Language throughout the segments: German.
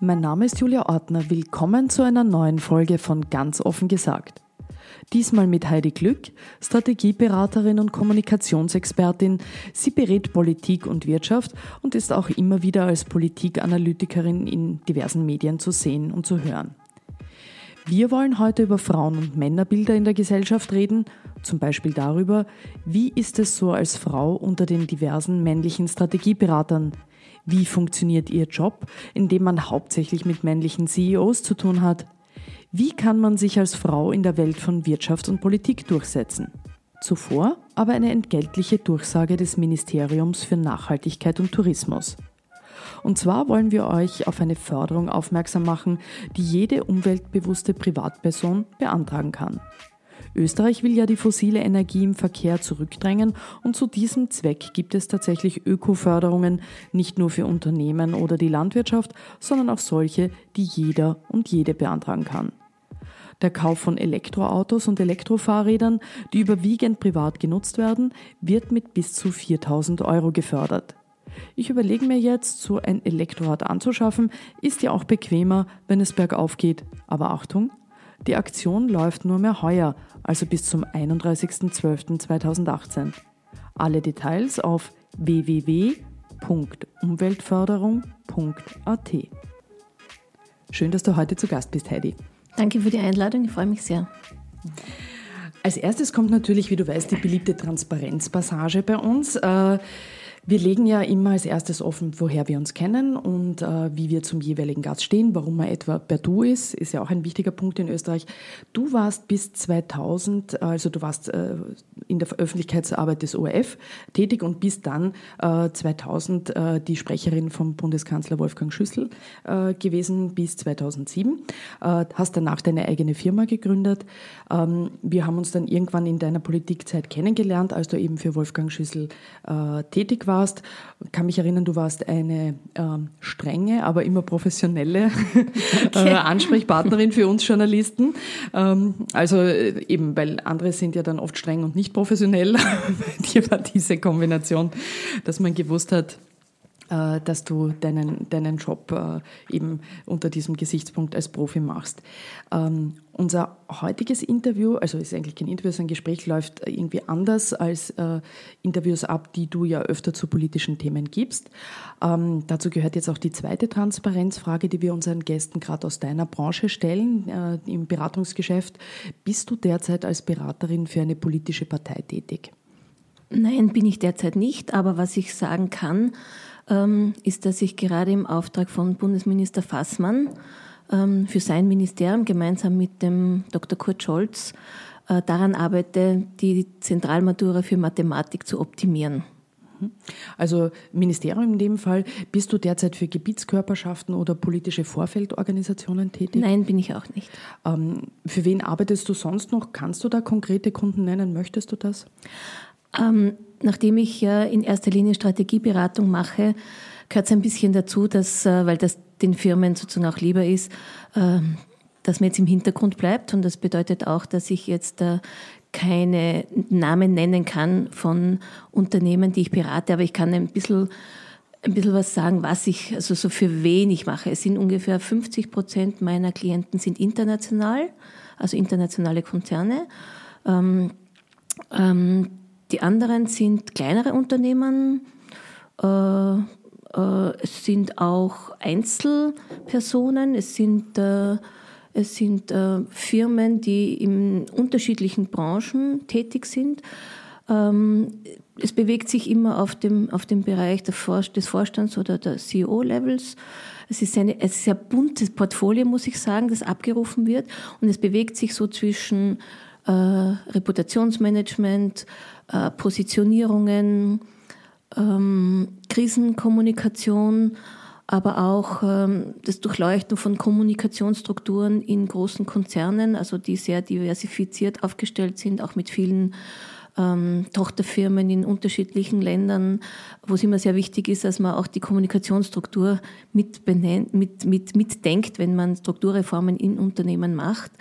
Mein Name ist Julia Ortner. Willkommen zu einer neuen Folge von Ganz offen gesagt. Diesmal mit Heidi Glück, Strategieberaterin und Kommunikationsexpertin. Sie berät Politik und Wirtschaft und ist auch immer wieder als Politikanalytikerin in diversen Medien zu sehen und zu hören. Wir wollen heute über Frauen- und Männerbilder in der Gesellschaft reden, zum Beispiel darüber, wie ist es so als Frau unter den diversen männlichen Strategieberatern? Wie funktioniert ihr Job, in dem man hauptsächlich mit männlichen CEOs zu tun hat? Wie kann man sich als Frau in der Welt von Wirtschaft und Politik durchsetzen? Zuvor aber eine entgeltliche Durchsage des Ministeriums für Nachhaltigkeit und Tourismus. Und zwar wollen wir euch auf eine Förderung aufmerksam machen, die jede umweltbewusste Privatperson beantragen kann. Österreich will ja die fossile Energie im Verkehr zurückdrängen und zu diesem Zweck gibt es tatsächlich Ökoförderungen nicht nur für Unternehmen oder die Landwirtschaft, sondern auch solche, die jeder und jede beantragen kann. Der Kauf von Elektroautos und Elektrofahrrädern, die überwiegend privat genutzt werden, wird mit bis zu 4000 Euro gefördert. Ich überlege mir jetzt, so ein Elektrorad anzuschaffen, ist ja auch bequemer, wenn es bergauf geht. Aber Achtung, die Aktion läuft nur mehr heuer, also bis zum 31.12.2018. Alle Details auf www.umweltförderung.at. Schön, dass du heute zu Gast bist, Heidi. Danke für die Einladung, ich freue mich sehr. Als erstes kommt natürlich, wie du weißt, die beliebte Transparenzpassage bei uns. Äh, wir legen ja immer als erstes offen, woher wir uns kennen und äh, wie wir zum jeweiligen Gast stehen, warum er etwa per Du ist, ist ja auch ein wichtiger Punkt in Österreich. Du warst bis 2000, also du warst äh, in der Öffentlichkeitsarbeit des ORF tätig und bist dann äh, 2000 äh, die Sprecherin vom Bundeskanzler Wolfgang Schüssel äh, gewesen bis 2007. Äh, hast danach deine eigene Firma gegründet. Ähm, wir haben uns dann irgendwann in deiner Politikzeit kennengelernt, als du eben für Wolfgang Schüssel tätig warst warst. Ich kann mich erinnern, du warst eine ähm, strenge, aber immer professionelle okay. äh, Ansprechpartnerin für uns Journalisten. Ähm, also äh, eben, weil andere sind ja dann oft streng und nicht professionell. Dir war diese Kombination, dass man gewusst hat, äh, dass du deinen, deinen Job äh, eben unter diesem Gesichtspunkt als Profi machst. Ähm, unser heutiges Interview, also ist eigentlich kein Interview, sondern ein Gespräch, läuft irgendwie anders als äh, Interviews ab, die du ja öfter zu politischen Themen gibst. Ähm, dazu gehört jetzt auch die zweite Transparenzfrage, die wir unseren Gästen gerade aus deiner Branche stellen, äh, im Beratungsgeschäft. Bist du derzeit als Beraterin für eine politische Partei tätig? Nein, bin ich derzeit nicht, aber was ich sagen kann, ist, dass ich gerade im Auftrag von Bundesminister Fassmann ähm, für sein Ministerium gemeinsam mit dem Dr. Kurt Scholz äh, daran arbeite, die Zentralmatura für Mathematik zu optimieren. Mhm. Also Ministerium in dem Fall, bist du derzeit für Gebietskörperschaften oder politische Vorfeldorganisationen tätig? Nein, bin ich auch nicht. Ähm, für wen arbeitest du sonst noch? Kannst du da konkrete Kunden nennen? Möchtest du das? Ähm, nachdem ich ja in erster Linie Strategieberatung mache, gehört es ein bisschen dazu, dass, äh, weil das den Firmen sozusagen auch lieber ist, äh, dass man jetzt im Hintergrund bleibt. Und das bedeutet auch, dass ich jetzt äh, keine Namen nennen kann von Unternehmen, die ich berate, aber ich kann ein bisschen ein bisschen was sagen, was ich, also so für wen ich mache. Es sind ungefähr 50 Prozent meiner Klienten sind international, also internationale Konzerne. Ähm, ähm, die anderen sind kleinere Unternehmen, äh, äh, es sind auch Einzelpersonen, es sind, äh, es sind äh, Firmen, die in unterschiedlichen Branchen tätig sind. Ähm, es bewegt sich immer auf dem, auf dem Bereich des Vorstands oder der CEO-Levels. Es ist ein sehr buntes Portfolio, muss ich sagen, das abgerufen wird. Und es bewegt sich so zwischen äh, Reputationsmanagement, äh, Positionierungen, ähm, Krisenkommunikation, aber auch ähm, das Durchleuchten von Kommunikationsstrukturen in großen Konzernen, also die sehr diversifiziert aufgestellt sind, auch mit vielen ähm, Tochterfirmen in unterschiedlichen Ländern, wo es immer sehr wichtig ist, dass man auch die Kommunikationsstruktur mit, mit, mit, mitdenkt, wenn man Strukturreformen in Unternehmen macht.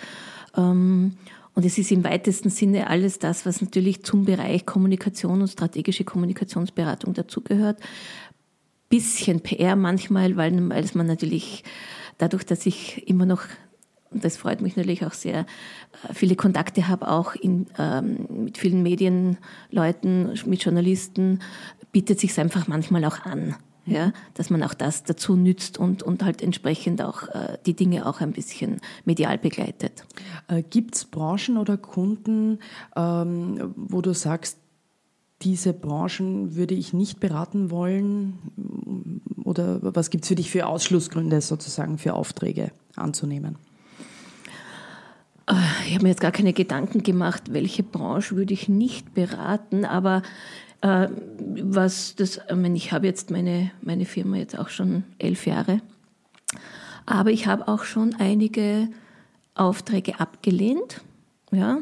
Ähm, und es ist im weitesten Sinne alles das, was natürlich zum Bereich Kommunikation und strategische Kommunikationsberatung dazugehört. Bisschen PR manchmal, weil, man natürlich dadurch, dass ich immer noch das freut mich natürlich auch sehr, äh, viele Kontakte habe, auch in, ähm, mit vielen Medienleuten, mit Journalisten, bietet sich einfach manchmal auch an. Ja, dass man auch das dazu nützt und, und halt entsprechend auch äh, die Dinge auch ein bisschen medial begleitet. Äh, Gibt es Branchen oder Kunden, ähm, wo du sagst, diese Branchen würde ich nicht beraten wollen? Oder was gibt es für dich für Ausschlussgründe sozusagen für Aufträge anzunehmen? Äh, ich habe mir jetzt gar keine Gedanken gemacht, welche Branche würde ich nicht beraten, aber was das, ich, meine, ich habe jetzt meine, meine Firma jetzt auch schon elf Jahre, aber ich habe auch schon einige Aufträge abgelehnt. Ja.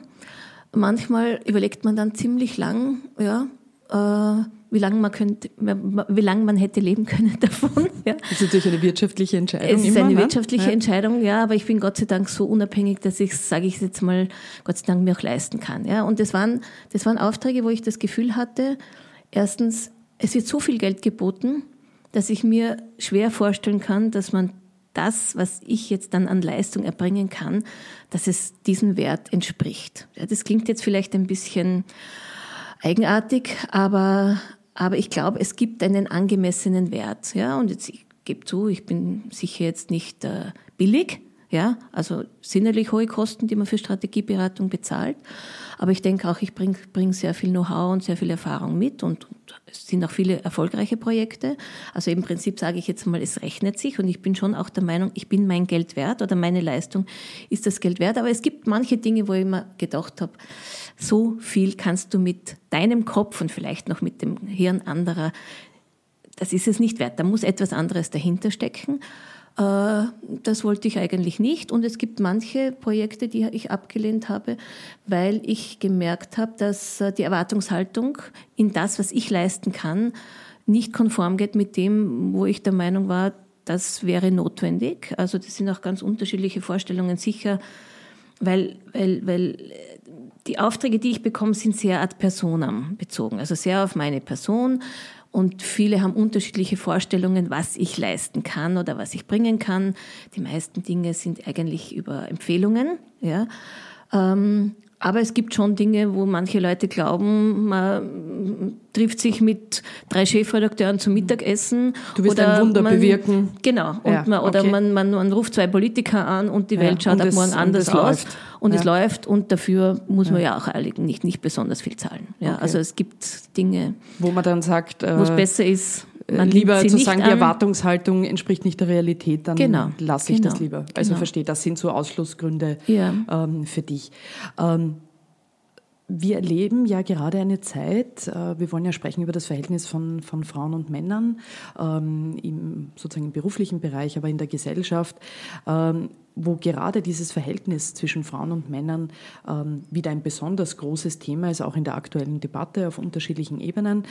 Manchmal überlegt man dann ziemlich lang, ja, äh, wie lange man könnte, wie lange man hätte leben können davon. Ja. Das ist natürlich eine wirtschaftliche Entscheidung. Es ist immer, eine ne? wirtschaftliche ja. Entscheidung, ja, aber ich bin Gott sei Dank so unabhängig, dass ich, sage ich jetzt mal, Gott sei Dank mir auch leisten kann. Ja. Und das waren, das waren Aufträge, wo ich das Gefühl hatte, erstens, es wird so viel Geld geboten, dass ich mir schwer vorstellen kann, dass man das, was ich jetzt dann an Leistung erbringen kann, dass es diesem Wert entspricht. Ja, das klingt jetzt vielleicht ein bisschen eigenartig, aber aber ich glaube, es gibt einen angemessenen Wert. Ja? Und jetzt, ich gebe zu, ich bin sicher jetzt nicht äh, billig, ja, also sinnlich hohe Kosten, die man für Strategieberatung bezahlt. Aber ich denke auch, ich bringe bring sehr viel Know-how und sehr viel Erfahrung mit und, und, es sind auch viele erfolgreiche Projekte. Also im Prinzip sage ich jetzt mal, es rechnet sich und ich bin schon auch der Meinung, ich bin mein Geld wert oder meine Leistung ist das Geld wert. Aber es gibt manche Dinge, wo ich immer gedacht habe, so viel kannst du mit deinem Kopf und vielleicht noch mit dem Hirn anderer, das ist es nicht wert. Da muss etwas anderes dahinter stecken. Äh, das wollte ich eigentlich nicht. Und es gibt manche Projekte, die ich abgelehnt habe, weil ich gemerkt habe, dass äh, die Erwartungshaltung in das, was ich leisten kann, nicht konform geht mit dem, wo ich der Meinung war, das wäre notwendig. Also das sind auch ganz unterschiedliche Vorstellungen sicher, weil, weil, weil die Aufträge, die ich bekomme, sind sehr ad personam bezogen, also sehr auf meine Person. Und viele haben unterschiedliche Vorstellungen, was ich leisten kann oder was ich bringen kann. Die meisten Dinge sind eigentlich über Empfehlungen. Ja. Ähm, aber es gibt schon Dinge, wo manche Leute glauben, man trifft sich mit drei Chefredakteuren zum Mittagessen. Du willst oder ein Wunder man, bewirken. Genau. Ja, man, oder okay. man, man, man, ruft zwei Politiker an und die Welt ja, schaut ab morgen anders aus. Läuft. Und ja. es läuft und dafür muss man ja auch nicht, nicht besonders viel zahlen. Ja, okay. Also es gibt Dinge, wo man dann sagt, wo es äh, besser ist, man lieber zu sagen, die Erwartungshaltung entspricht nicht der Realität, dann genau, lasse ich genau, das lieber. Also genau. verstehe, das sind so Ausschlussgründe ja. ähm, für dich. Ähm, wir erleben ja gerade eine Zeit, äh, wir wollen ja sprechen über das Verhältnis von, von Frauen und Männern ähm, im sozusagen im beruflichen Bereich, aber in der Gesellschaft, ähm, wo gerade dieses Verhältnis zwischen Frauen und Männern ähm, wieder ein besonders großes Thema ist, auch in der aktuellen Debatte auf unterschiedlichen Ebenen.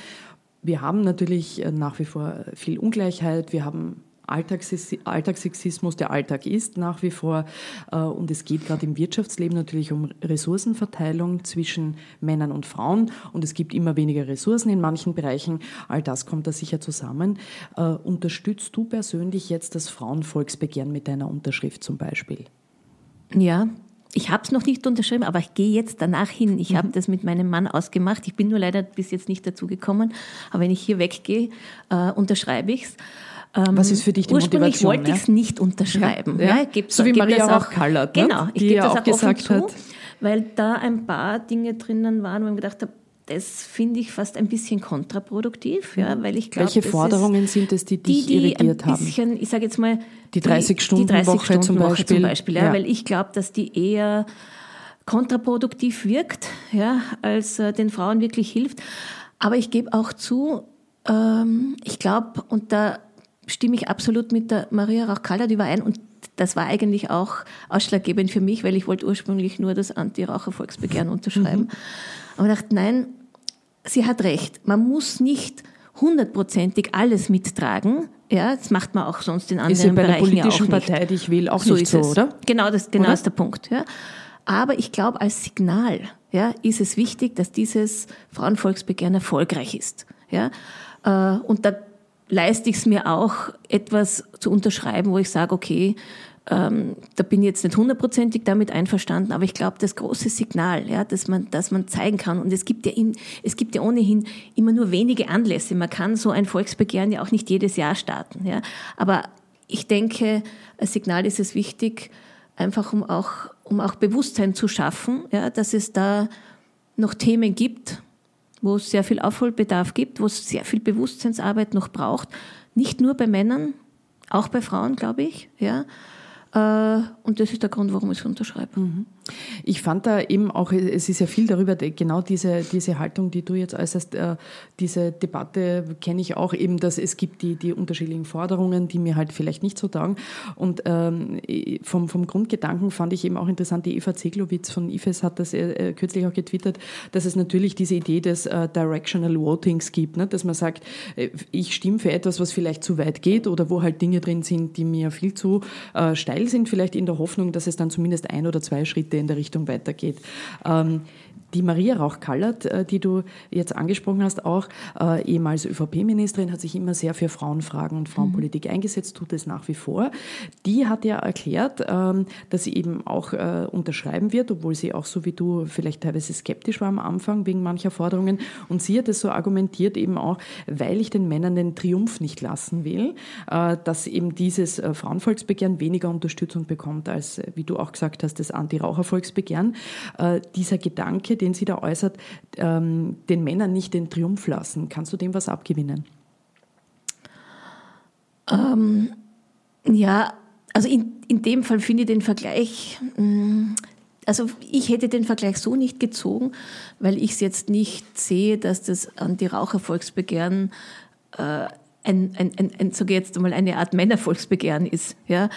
Wir haben natürlich äh, nach wie vor viel Ungleichheit. Wir haben Alltagssexismus, der Alltag ist nach wie vor. Äh, und es geht gerade im Wirtschaftsleben natürlich um Ressourcenverteilung zwischen Männern und Frauen. Und es gibt immer weniger Ressourcen in manchen Bereichen. All das kommt da sicher zusammen. Äh, unterstützt du persönlich jetzt das Frauenvolksbegehren mit deiner Unterschrift zum Beispiel? Ja, ich habe es noch nicht unterschrieben, aber ich gehe jetzt danach hin. Ich mhm. habe das mit meinem Mann ausgemacht. Ich bin nur leider bis jetzt nicht dazu gekommen. Aber wenn ich hier weggehe, äh, unterschreibe ich es. Ähm, Was ist für dich die ursprünglich Motivation? Ursprünglich wollte ich es nicht unterschreiben. Ja, ja. So wie Maria auch Kallert. Genau, ich gebe das auch, auch gesagt zu, hat. weil da ein paar Dinge drinnen waren, wo ich gedacht habe, das finde ich fast ein bisschen kontraproduktiv, ja, mhm. weil ich glaube, welche Forderungen sind es, die dich die, die irritiert ein bisschen, haben? Ich sage jetzt mal die 30 Stunden die 30 Woche Stunden zum Beispiel, zum Beispiel ja, ja. weil ich glaube, dass die eher kontraproduktiv wirkt, ja, als äh, den Frauen wirklich hilft. Aber ich gebe auch zu, ähm, ich glaube, und da stimme ich absolut mit der Maria Rauch-Kallert überein und das war eigentlich auch ausschlaggebend für mich, weil ich wollte ursprünglich nur das Anti-Raucher-Volksbegehren unterschreiben. Mhm. Aber ich dachte, nein, sie hat recht. Man muss nicht hundertprozentig alles mittragen. Ja, das macht man auch sonst in anderen ist ja bei Bereichen der politischen ja auch Partei, die ich will, auch so nicht so, oder? Genau, das genau ist der Punkt. Ja. Aber ich glaube, als Signal ja, ist es wichtig, dass dieses Frauenvolksbegehren erfolgreich ist. Ja. Äh, und da leiste ich es mir auch, etwas zu unterschreiben, wo ich sage, okay, ähm, da bin ich jetzt nicht hundertprozentig damit einverstanden, aber ich glaube, das große Signal, ja, dass man, dass man zeigen kann, und es gibt ja, in, es gibt ja ohnehin immer nur wenige Anlässe. Man kann so ein Volksbegehren ja auch nicht jedes Jahr starten, ja. Aber ich denke, als Signal ist es wichtig, einfach um auch, um auch Bewusstsein zu schaffen, ja, dass es da noch Themen gibt, wo es sehr viel Aufholbedarf gibt, wo es sehr viel Bewusstseinsarbeit noch braucht. Nicht nur bei Männern, auch bei Frauen, glaube ich, ja. Äh, und das ist der Grund, warum ich es unterschreibe. Mhm. Ich fand da eben auch, es ist ja viel darüber, genau diese, diese Haltung, die du jetzt äußerst, äh, diese Debatte kenne ich auch eben, dass es gibt die, die unterschiedlichen Forderungen, die mir halt vielleicht nicht so taugen. Und ähm, vom, vom Grundgedanken fand ich eben auch interessant, die Eva Zeglowitz von IFES hat das äh, kürzlich auch getwittert, dass es natürlich diese Idee des äh, Directional Votings gibt, ne? dass man sagt, äh, ich stimme für etwas, was vielleicht zu weit geht oder wo halt Dinge drin sind, die mir viel zu äh, steil sind, vielleicht in der Hoffnung, dass es dann zumindest ein oder zwei Schritte in der Richtung weitergeht. Ähm, die Maria Rauch-Kallert, äh, die du jetzt angesprochen hast, auch äh, ehemals ÖVP-Ministerin, hat sich immer sehr für Frauenfragen und Frauenpolitik mhm. eingesetzt, tut es nach wie vor. Die hat ja erklärt, ähm, dass sie eben auch äh, unterschreiben wird, obwohl sie auch so wie du vielleicht teilweise skeptisch war am Anfang wegen mancher Forderungen. Und sie hat es so argumentiert eben auch, weil ich den Männern den Triumph nicht lassen will, äh, dass eben dieses Frauenvolksbegehren weniger Unterstützung bekommt als, wie du auch gesagt hast, das Anti-Raucher-Volksbegehren. dieser Gedanke, den sie da äußert, ähm, den Männern nicht den Triumph lassen. Kannst du dem was abgewinnen? Ähm, ja, also in, in dem Fall finde ich den Vergleich, mm, also ich hätte den Vergleich so nicht gezogen, weil ich es jetzt nicht sehe, dass das Anti-Raucher-Volksbegehren äh, ein, ein, ein, ein sage jetzt einmal, eine Art Männervolksbegehren ist. Ja?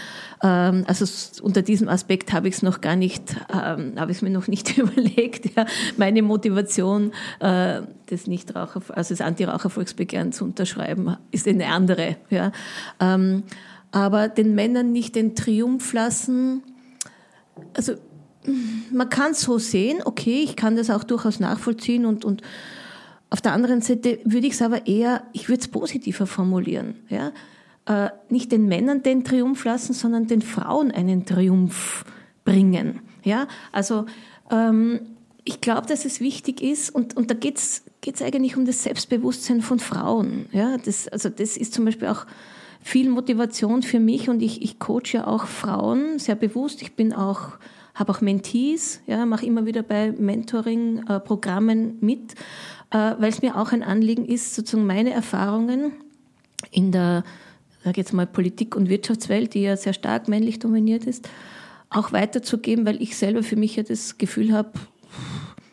Ähm, also unter diesem Aspekt habe ich es noch gar nicht, ähm, habe ich mir noch nicht überlegt. Ja? Meine Motivation, äh, das Nichtraucher, also das Anti-Raucher-Volksbegehren zu unterschreiben, ist eine andere. Ja? Ähm, aber den Männern nicht den Triumph lassen, also man kann es so sehen, okay, ich kann das auch durchaus nachvollziehen und, und auf der anderen Seite würde ich es aber eher, ich würde es positiver formulieren. Ja? Äh, nicht den Männern den Triumph lassen, sondern den Frauen einen Triumph bringen. Ja? Also ähm, ich glaube, dass es wichtig ist, und, und da geht es eigentlich um das Selbstbewusstsein von Frauen. Ja? Das, also das ist zum Beispiel auch viel Motivation für mich und ich, ich coache ja auch Frauen sehr bewusst. Ich bin auch habe auch Mentees, ja, mache immer wieder bei Mentoring-Programmen äh, mit weil es mir auch ein Anliegen ist, sozusagen meine Erfahrungen in der, sage jetzt mal, Politik- und Wirtschaftswelt, die ja sehr stark männlich dominiert ist, auch weiterzugeben, weil ich selber für mich ja das Gefühl habe,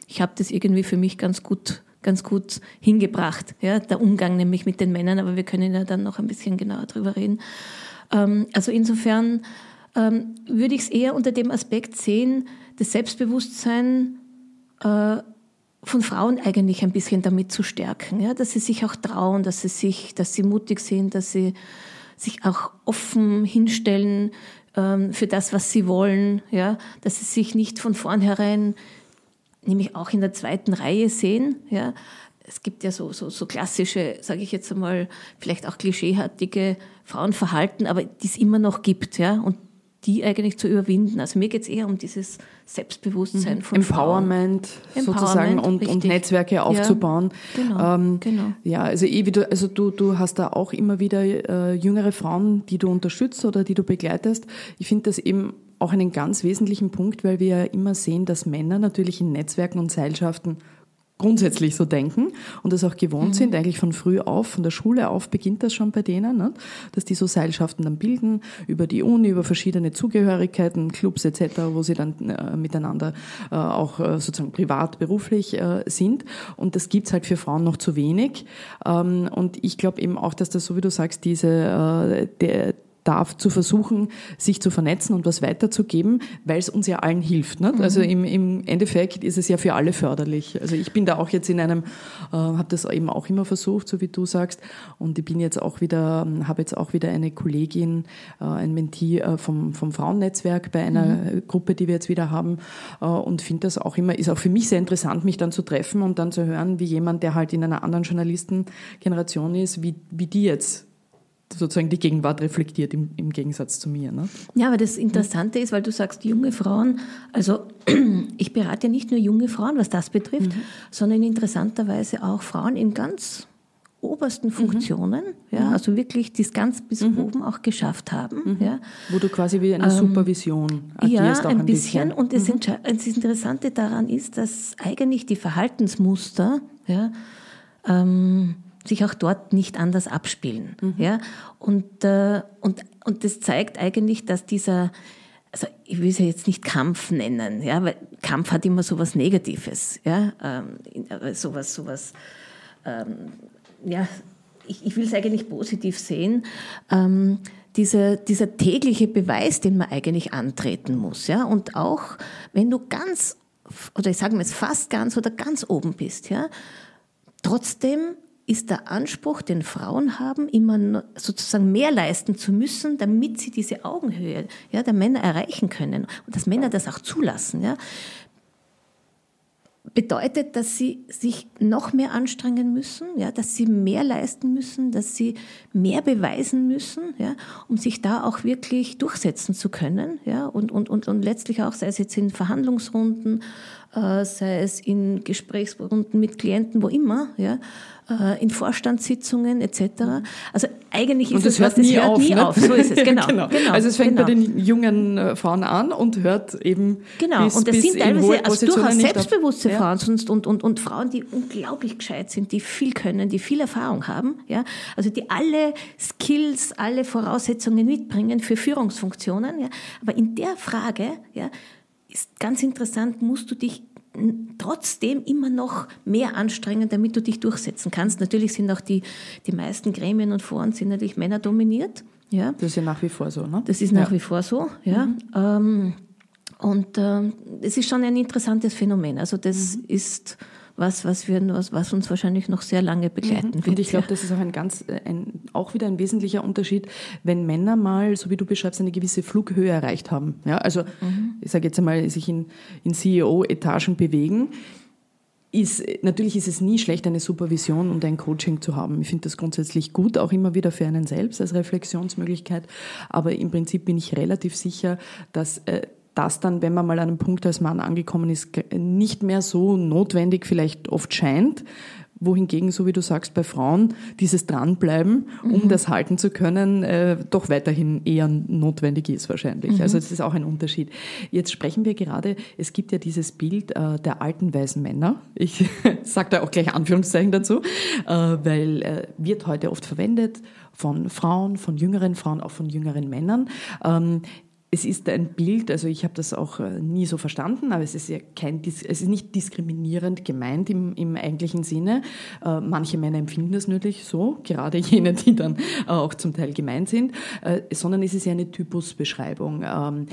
ich habe das irgendwie für mich ganz gut ganz gut hingebracht, ja, der Umgang nämlich mit den Männern, aber wir können ja dann noch ein bisschen genauer drüber reden. Ähm, also insofern ähm, würde ich es eher unter dem Aspekt sehen, das Selbstbewusstsein äh, von Frauen eigentlich ein bisschen damit zu stärken, ja, dass sie sich auch trauen, dass sie sich, dass sie mutig sind, dass sie sich auch offen hinstellen ähm, für das, was sie wollen, ja, dass sie sich nicht von vornherein, nämlich auch in der zweiten Reihe sehen, ja. Es gibt ja so, so, so klassische, sage ich jetzt einmal, vielleicht auch klischeeartige Frauenverhalten, aber die es immer noch gibt, ja, und die eigentlich zu überwinden. Also mir geht es eher um dieses Selbstbewusstsein mhm. von Empowerment Frauen. sozusagen und, und, Netzwerke aufzubauen. Ja, genau, ähm, genau. Ja, also, du, also du, du hast da auch immer wieder äh, jüngere Frauen, die du unterstützt oder die du begleitest. Ich finde das eben auch einen ganz wesentlichen Punkt, weil wir ja immer sehen, dass Männer natürlich in Netzwerken und Seilschaften grundsätzlich so denken und das auch gewohnt mhm. sind, eigentlich von früh auf, von der Schule auf beginnt das schon bei denen, ne? dass die so Seilschaften dann bilden, über die Uni, über verschiedene Zugehörigkeiten, Clubs etc., wo sie dann äh, miteinander äh, auch äh, sozusagen privat, beruflich äh, sind. Und das gibt's halt für Frauen noch zu wenig. Ähm, und ich glaube eben auch, dass das, so wie du sagst, diese, äh, der, darf, zu versuchen, sich zu vernetzen und was weiterzugeben, weil es uns ja allen hilft. Nicht? Mhm. Also im, im Endeffekt ist es ja für alle förderlich. Also ich bin da auch jetzt in einem, äh, habe das eben auch immer versucht, so wie du sagst, und ich bin jetzt auch wieder, habe jetzt auch wieder eine Kollegin, äh, ein Mentee äh, vom, vom Frauennetzwerk bei einer mhm. Gruppe, die wir jetzt wieder haben äh, und finde das auch immer, ist auch für mich sehr interessant, mich dann zu treffen und dann zu hören, wie jemand, der halt in einer anderen Journalistengeneration ist, wie, wie die jetzt sozusagen die Gegenwart reflektiert im, im Gegensatz zu mir. Ne? Ja, aber das Interessante ist, weil du sagst, junge Frauen, also ich berate ja nicht nur junge Frauen, was das betrifft, mhm. sondern interessanterweise auch Frauen in ganz obersten mhm. Funktionen, mhm. ja, also wirklich die es ganz bis mhm. oben auch geschafft haben. Mhm. Ja. Wo du quasi wie eine ähm, Supervision agierst. Ja, ein, ein bisschen. bisschen. Und das, mhm. das, Interessante daran ist, dass eigentlich die Verhaltensmuster ja, ähm, sich auch dort nicht anders abspielen. Mhm. Ja. Und, äh, und, und das zeigt eigentlich, dass dieser also ich will es ja jetzt nicht Kampf nennen, ja, weil Kampf hat immer so was Negatives, ja, ähm, äh, sowas, sowas ähm, ja, ich, ich will es eigentlich positiv sehen, ähm, dieser, dieser tägliche Beweis, den man eigentlich antreten muss. Ja? Und auch wenn du ganz, oder ich sage mal jetzt fast ganz oder ganz oben bist, ja, trotzdem ist der Anspruch, den Frauen haben, immer sozusagen mehr leisten zu müssen, damit sie diese Augenhöhe ja, der Männer erreichen können und dass Männer das auch zulassen. Ja bedeutet, dass sie sich noch mehr anstrengen müssen, ja, dass sie mehr leisten müssen, dass sie mehr beweisen müssen, ja, um sich da auch wirklich durchsetzen zu können, ja, und, und, und, und letztlich auch, sei es jetzt in Verhandlungsrunden, sei es in Gesprächsrunden mit Klienten, wo immer, ja, äh, in Vorstandssitzungen etc. Also eigentlich ist und das es hört was, nie, hört auf, nie ne? auf. So ist es, genau, genau. genau also es fängt genau. bei den jungen äh, Frauen an und hört eben Genau, bis, und das sind teilweise also durchaus selbstbewusste auf. Frauen und, und, und, und Frauen, die unglaublich gescheit sind, die viel können, die viel Erfahrung haben, ja, also die alle Skills, alle Voraussetzungen mitbringen für Führungsfunktionen, ja, aber in der Frage, ja, ist ganz interessant, musst du dich trotzdem immer noch mehr anstrengen, damit du dich durchsetzen kannst. Natürlich sind auch die, die meisten Gremien und Foren sind natürlich Männer dominiert. Ja. Das ist ja nach wie vor so, ne? Das ist nach ja. wie vor so, ja. Mhm. Ähm, und ähm, es ist schon ein interessantes Phänomen. Also das mhm. ist was, was, wir, was, was uns wahrscheinlich noch sehr lange begleiten mhm. wird. Und ich glaube, das ist auch ein ganz, äh, ein, auch wieder ein wesentlicher Unterschied, wenn Männer mal, so wie du beschreibst, eine gewisse Flughöhe erreicht haben. Ja, also mhm. ich sage jetzt einmal, sich in, in CEO-Etagen bewegen, ist, natürlich ist es nie schlecht, eine Supervision und ein Coaching zu haben. Ich finde das grundsätzlich gut, auch immer wieder für einen selbst als Reflexionsmöglichkeit. Aber im Prinzip bin ich relativ sicher, dass äh, das dann, wenn man mal an einem Punkt als Mann angekommen ist, nicht mehr so notwendig vielleicht oft scheint, wohingegen, so wie du sagst, bei Frauen dieses Dranbleiben, um mhm. das halten zu können, äh, doch weiterhin eher notwendig ist wahrscheinlich. Mhm. Also das ist auch ein Unterschied. Jetzt sprechen wir gerade, es gibt ja dieses Bild äh, der alten weisen Männer. Ich sage da auch gleich Anführungszeichen dazu, äh, weil äh, wird heute oft verwendet von Frauen, von jüngeren Frauen, auch von jüngeren Männern. Ähm, es ist ein Bild, also ich habe das auch äh, nie so verstanden, aber es ist ja kein, es ist nicht diskriminierend gemeint im, im eigentlichen Sinne. Äh, manche Männer empfinden das natürlich so, gerade jene, die dann auch zum Teil gemeint sind, äh, sondern es ist ja eine Typusbeschreibung ähm,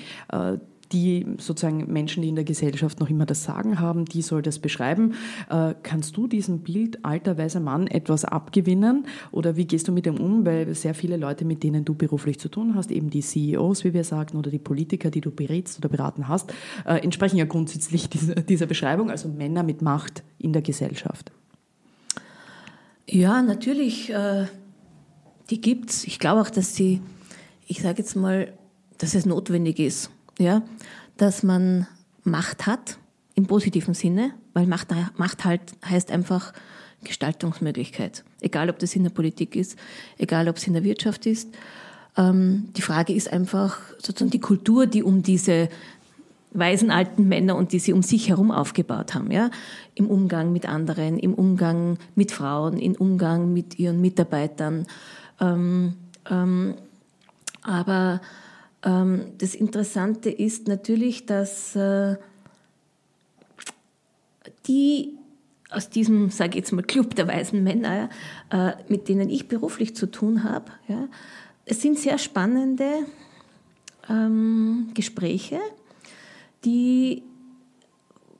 die sozusagen Menschen, die in der Gesellschaft noch immer das Sagen haben, die soll das beschreiben. Äh, kannst du diesem Bild alter weiser Mann etwas abgewinnen oder wie gehst du mit dem um? Weil sehr viele Leute, mit denen du beruflich zu tun hast, eben die CEOs, wie wir sagen, oder die Politiker, die du berätst oder beraten hast, äh, entsprechen ja grundsätzlich dieser, dieser Beschreibung, also Männer mit Macht in der Gesellschaft. Ja, natürlich, äh, die gibt's. Ich glaube auch, dass sie, ich sage jetzt mal, dass es notwendig ist ja, dass man Macht hat im positiven Sinne, weil Macht, Macht halt heißt einfach Gestaltungsmöglichkeit. Egal, ob das in der Politik ist, egal, ob es in der Wirtschaft ist. Ähm, die Frage ist einfach sozusagen die Kultur, die um diese weisen alten Männer und die sie um sich herum aufgebaut haben, ja, im Umgang mit anderen, im Umgang mit Frauen, im Umgang mit ihren Mitarbeitern. Ähm, ähm, aber das Interessante ist natürlich, dass äh, die aus diesem, sage ich jetzt mal, Club der weisen Männer, äh, mit denen ich beruflich zu tun habe, ja, es sind sehr spannende ähm, Gespräche, die,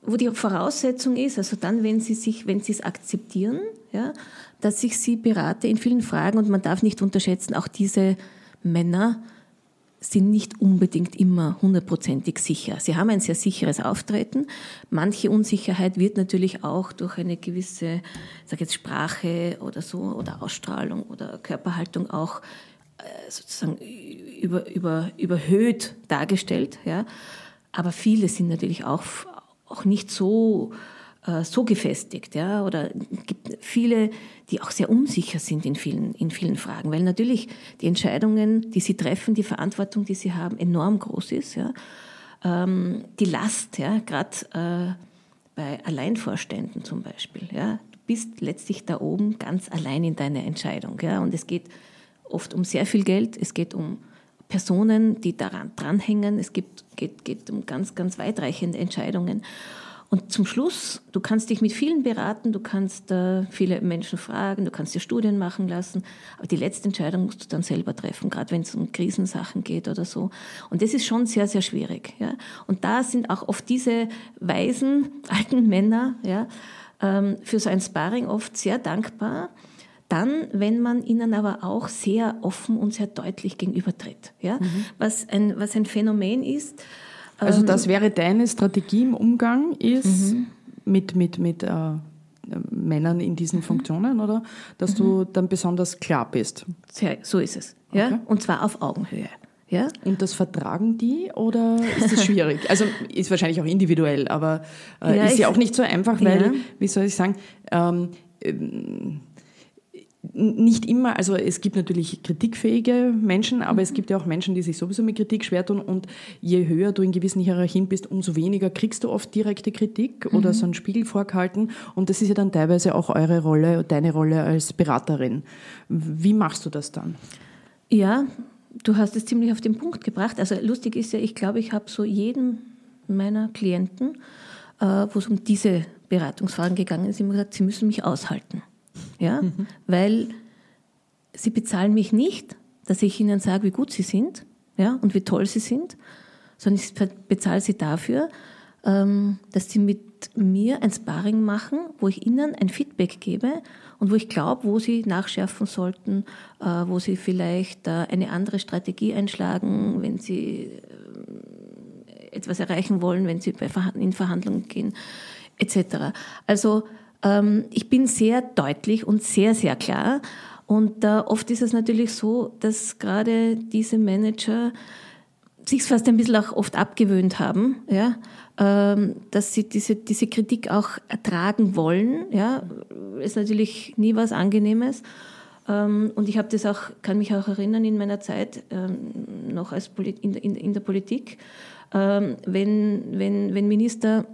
wo die Voraussetzung ist, also dann, wenn sie sich, wenn sie es akzeptieren, ja, dass ich sie berate in vielen Fragen und man darf nicht unterschätzen, auch diese Männer sind nicht unbedingt immer hundertprozentig sicher. Sie haben ein sehr sicheres Auftreten. Manche Unsicherheit wird natürlich auch durch eine gewisse, sag jetzt Sprache oder so oder Ausstrahlung oder Körperhaltung auch äh, sozusagen über, über, überhöht dargestellt. Ja. Aber viele sind natürlich auch, auch nicht so, äh, so gefestigt. Ja. Oder gibt viele, die auch sehr unsicher sind in vielen, in vielen Fragen, weil natürlich die Entscheidungen, die sie treffen, die Verantwortung, die sie haben, enorm groß ist. Ja. Ähm, die Last, ja, gerade äh, bei Alleinvorständen zum Beispiel. Ja. Du bist letztlich da oben ganz allein in deiner Entscheidung. Ja. Und es geht oft um sehr viel Geld, es geht um Personen, die daran dranhängen, es geht, geht, geht um ganz, ganz weitreichende Entscheidungen. Und zum Schluss, du kannst dich mit vielen beraten, du kannst äh, viele Menschen fragen, du kannst dir Studien machen lassen, aber die letzte Entscheidung musst du dann selber treffen, gerade wenn es um Krisensachen geht oder so. Und das ist schon sehr, sehr schwierig. Ja? Und da sind auch oft diese weisen alten Männer ja, ähm, für so ein Sparring oft sehr dankbar, dann, wenn man ihnen aber auch sehr offen und sehr deutlich gegenübertritt. Ja? Mhm. Was, ein, was ein Phänomen ist. Also das ähm, wäre deine Strategie im Umgang, ist mhm. mit, mit, mit äh, Männern in diesen mhm. Funktionen, oder? Dass du mhm. dann besonders klar bist. Sehr, so ist es. Ja? Okay. Und zwar auf Augenhöhe. Ja? Und das vertragen die oder ist das schwierig? also ist wahrscheinlich auch individuell, aber äh, ja, ist ja auch nicht so einfach, weil, ja. wie soll ich sagen, ähm, ähm nicht immer, also es gibt natürlich kritikfähige Menschen, aber mhm. es gibt ja auch Menschen, die sich sowieso mit Kritik schwer tun und je höher du in gewissen Hierarchien bist, umso weniger kriegst du oft direkte Kritik mhm. oder so einen Spiegel vorgehalten und das ist ja dann teilweise auch eure Rolle, deine Rolle als Beraterin. Wie machst du das dann? Ja, du hast es ziemlich auf den Punkt gebracht. Also lustig ist ja, ich glaube, ich habe so jeden meiner Klienten, äh, wo es um diese Beratungsfragen gegangen ist, immer gesagt, sie müssen mich aushalten ja, mhm. weil sie bezahlen mich nicht, dass ich ihnen sage, wie gut sie sind, ja, und wie toll sie sind, sondern ich bezahle sie dafür, ähm, dass sie mit mir ein Sparring machen, wo ich ihnen ein Feedback gebe und wo ich glaube, wo sie nachschärfen sollten, äh, wo sie vielleicht äh, eine andere Strategie einschlagen, wenn sie äh, etwas erreichen wollen, wenn sie in Verhandlungen gehen, etc. Also ähm, ich bin sehr deutlich und sehr, sehr klar. Und äh, oft ist es natürlich so, dass gerade diese Manager sich fast ein bisschen auch oft abgewöhnt haben, ja, ähm, dass sie diese, diese Kritik auch ertragen wollen. Ja, ist natürlich nie was Angenehmes. Ähm, und ich habe das auch, kann mich auch erinnern in meiner Zeit ähm, noch als Polit in, in, in der Politik, ähm, wenn, wenn, wenn Minister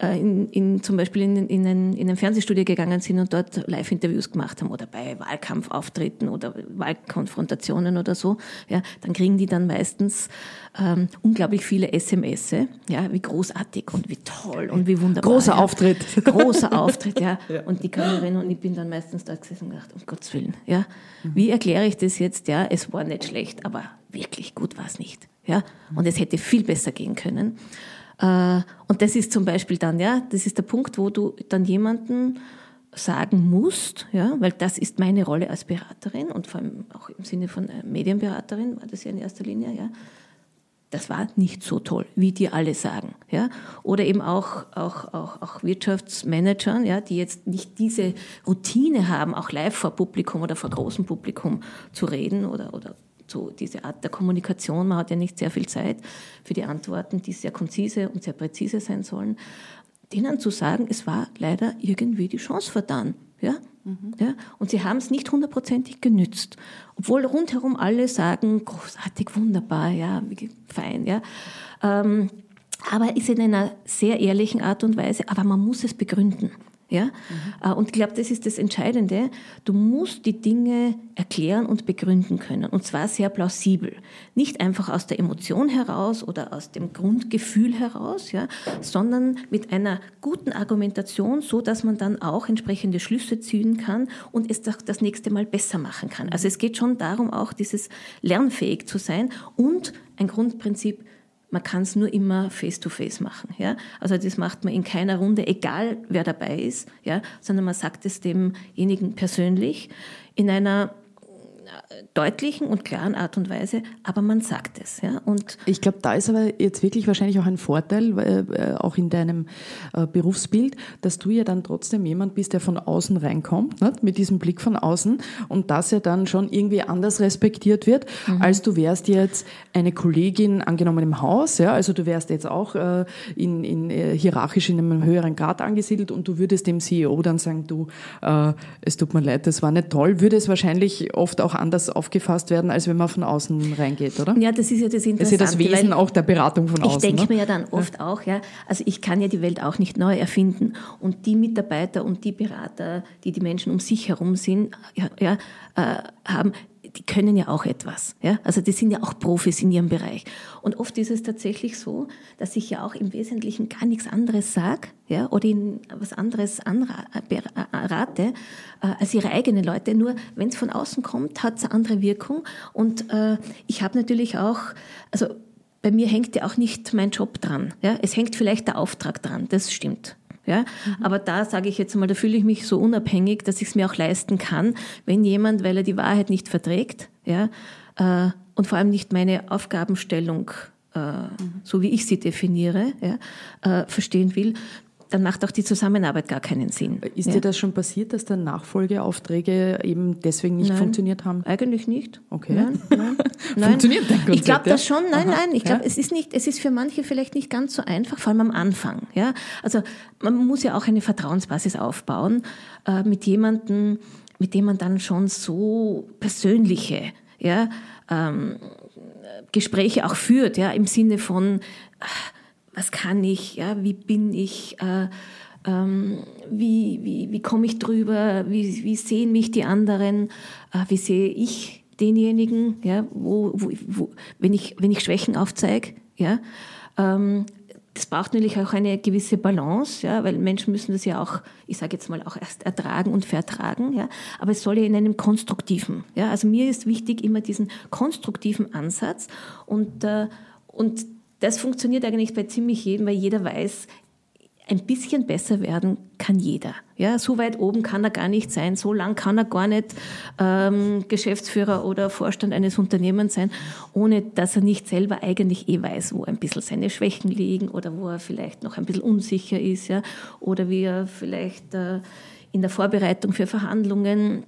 in, in, zum Beispiel in, in, ein, in ein Fernsehstudio gegangen sind und dort Live-Interviews gemacht haben oder bei Wahlkampfauftritten oder Wahlkonfrontationen oder so, ja, dann kriegen die dann meistens ähm, unglaublich viele SMS, ja, wie großartig und wie toll und wie wunderbar. Großer ja. Auftritt. Großer Auftritt, ja. ja. Und die Kamerin und ich bin dann meistens dort gesessen und gedacht, um Gottes Willen, ja, mhm. wie erkläre ich das jetzt, ja, es war nicht schlecht, aber wirklich gut war es nicht, ja, und es hätte viel besser gehen können. Äh, und das ist zum Beispiel dann, ja, das ist der Punkt, wo du dann jemanden sagen musst, ja, weil das ist meine Rolle als Beraterin und vor allem auch im Sinne von äh, Medienberaterin war das ja in erster Linie, ja. Das war nicht so toll, wie die alle sagen, ja. Oder eben auch, auch, auch, auch Wirtschaftsmanagern, ja, die jetzt nicht diese Routine haben, auch live vor Publikum oder vor großem Publikum zu reden oder, oder so diese Art der Kommunikation, man hat ja nicht sehr viel Zeit für die Antworten, die sehr konzise und sehr präzise sein sollen, denen zu sagen, es war leider irgendwie die Chance vertan. Ja? Mhm. Ja? Und sie haben es nicht hundertprozentig genützt. Obwohl rundherum alle sagen, großartig, wunderbar, ja, fein. Ja? Ähm, aber ist in einer sehr ehrlichen Art und Weise, aber man muss es begründen. Ja? Mhm. Und ich glaube, das ist das Entscheidende. Du musst die Dinge erklären und begründen können. Und zwar sehr plausibel. Nicht einfach aus der Emotion heraus oder aus dem Grundgefühl heraus, ja? sondern mit einer guten Argumentation, so dass man dann auch entsprechende Schlüsse ziehen kann und es das nächste Mal besser machen kann. Also es geht schon darum, auch dieses lernfähig zu sein und ein Grundprinzip, man kann es nur immer face-to-face -face machen. Ja? Also das macht man in keiner Runde, egal wer dabei ist, ja? sondern man sagt es demjenigen persönlich in einer deutlichen und klaren Art und Weise, aber man sagt es. Ja? Und ich glaube, da ist aber jetzt wirklich wahrscheinlich auch ein Vorteil, äh, auch in deinem äh, Berufsbild, dass du ja dann trotzdem jemand bist, der von außen reinkommt, nicht? mit diesem Blick von außen und das ja dann schon irgendwie anders respektiert wird, mhm. als du wärst jetzt eine Kollegin angenommen im Haus, ja, also du wärst jetzt auch äh, in, in, äh, hierarchisch in einem höheren Grad angesiedelt und du würdest dem CEO dann sagen, du, äh, es tut mir leid, das war nicht toll, würde es wahrscheinlich oft auch anders aufgefasst werden, als wenn man von außen reingeht, oder? Ja, das ist ja das Interessante. Das ist ja das Wesen auch der Beratung von außen. Ich denke ne? mir ja dann oft ja. auch, ja, also ich kann ja die Welt auch nicht neu erfinden und die Mitarbeiter und die Berater, die die Menschen um sich herum sind, ja, ja äh, haben, die können ja auch etwas. Ja? Also die sind ja auch Profis in ihrem Bereich. Und oft ist es tatsächlich so, dass ich ja auch im Wesentlichen gar nichts anderes sage ja? oder ihnen was anderes anrate äh, als ihre eigenen Leute. Nur wenn es von außen kommt, hat es eine andere Wirkung. Und äh, ich habe natürlich auch, also bei mir hängt ja auch nicht mein Job dran. Ja? Es hängt vielleicht der Auftrag dran, das stimmt. Ja? Mhm. Aber da sage ich jetzt mal, da fühle ich mich so unabhängig, dass ich es mir auch leisten kann, wenn jemand, weil er die Wahrheit nicht verträgt, ja, äh, und vor allem nicht meine Aufgabenstellung, äh, mhm. so wie ich sie definiere, ja, äh, verstehen will, dann macht auch die Zusammenarbeit gar keinen Sinn. Ist ja. dir das schon passiert, dass dann Nachfolgeaufträge eben deswegen nicht nein, funktioniert haben? Eigentlich nicht. Okay. Nein, nein, Funktioniert dein Konzept? Ich glaube das schon. Nein, Aha. nein. Ich glaube, ja. es ist nicht, es ist für manche vielleicht nicht ganz so einfach, vor allem am Anfang. Ja, also man muss ja auch eine Vertrauensbasis aufbauen äh, mit jemandem, mit dem man dann schon so persönliche, ja, ähm, Gespräche auch führt, ja, im Sinne von äh, was kann ich, ja, wie bin ich, äh, ähm, wie, wie, wie komme ich drüber, wie, wie sehen mich die anderen, äh, wie sehe ich denjenigen, ja, wo, wo, wo, wenn, ich, wenn ich Schwächen aufzeige. Ja, ähm, das braucht natürlich auch eine gewisse Balance, ja, weil Menschen müssen das ja auch, ich sage jetzt mal, auch erst ertragen und vertragen, ja, aber es soll ja in einem konstruktiven, ja, also mir ist wichtig immer diesen konstruktiven Ansatz und, äh, und das funktioniert eigentlich bei ziemlich jedem, weil jeder weiß, ein bisschen besser werden kann jeder. Ja, so weit oben kann er gar nicht sein, so lang kann er gar nicht ähm, Geschäftsführer oder Vorstand eines Unternehmens sein, ohne dass er nicht selber eigentlich eh weiß, wo ein bisschen seine Schwächen liegen oder wo er vielleicht noch ein bisschen unsicher ist, ja, oder wie er vielleicht äh, in der Vorbereitung für Verhandlungen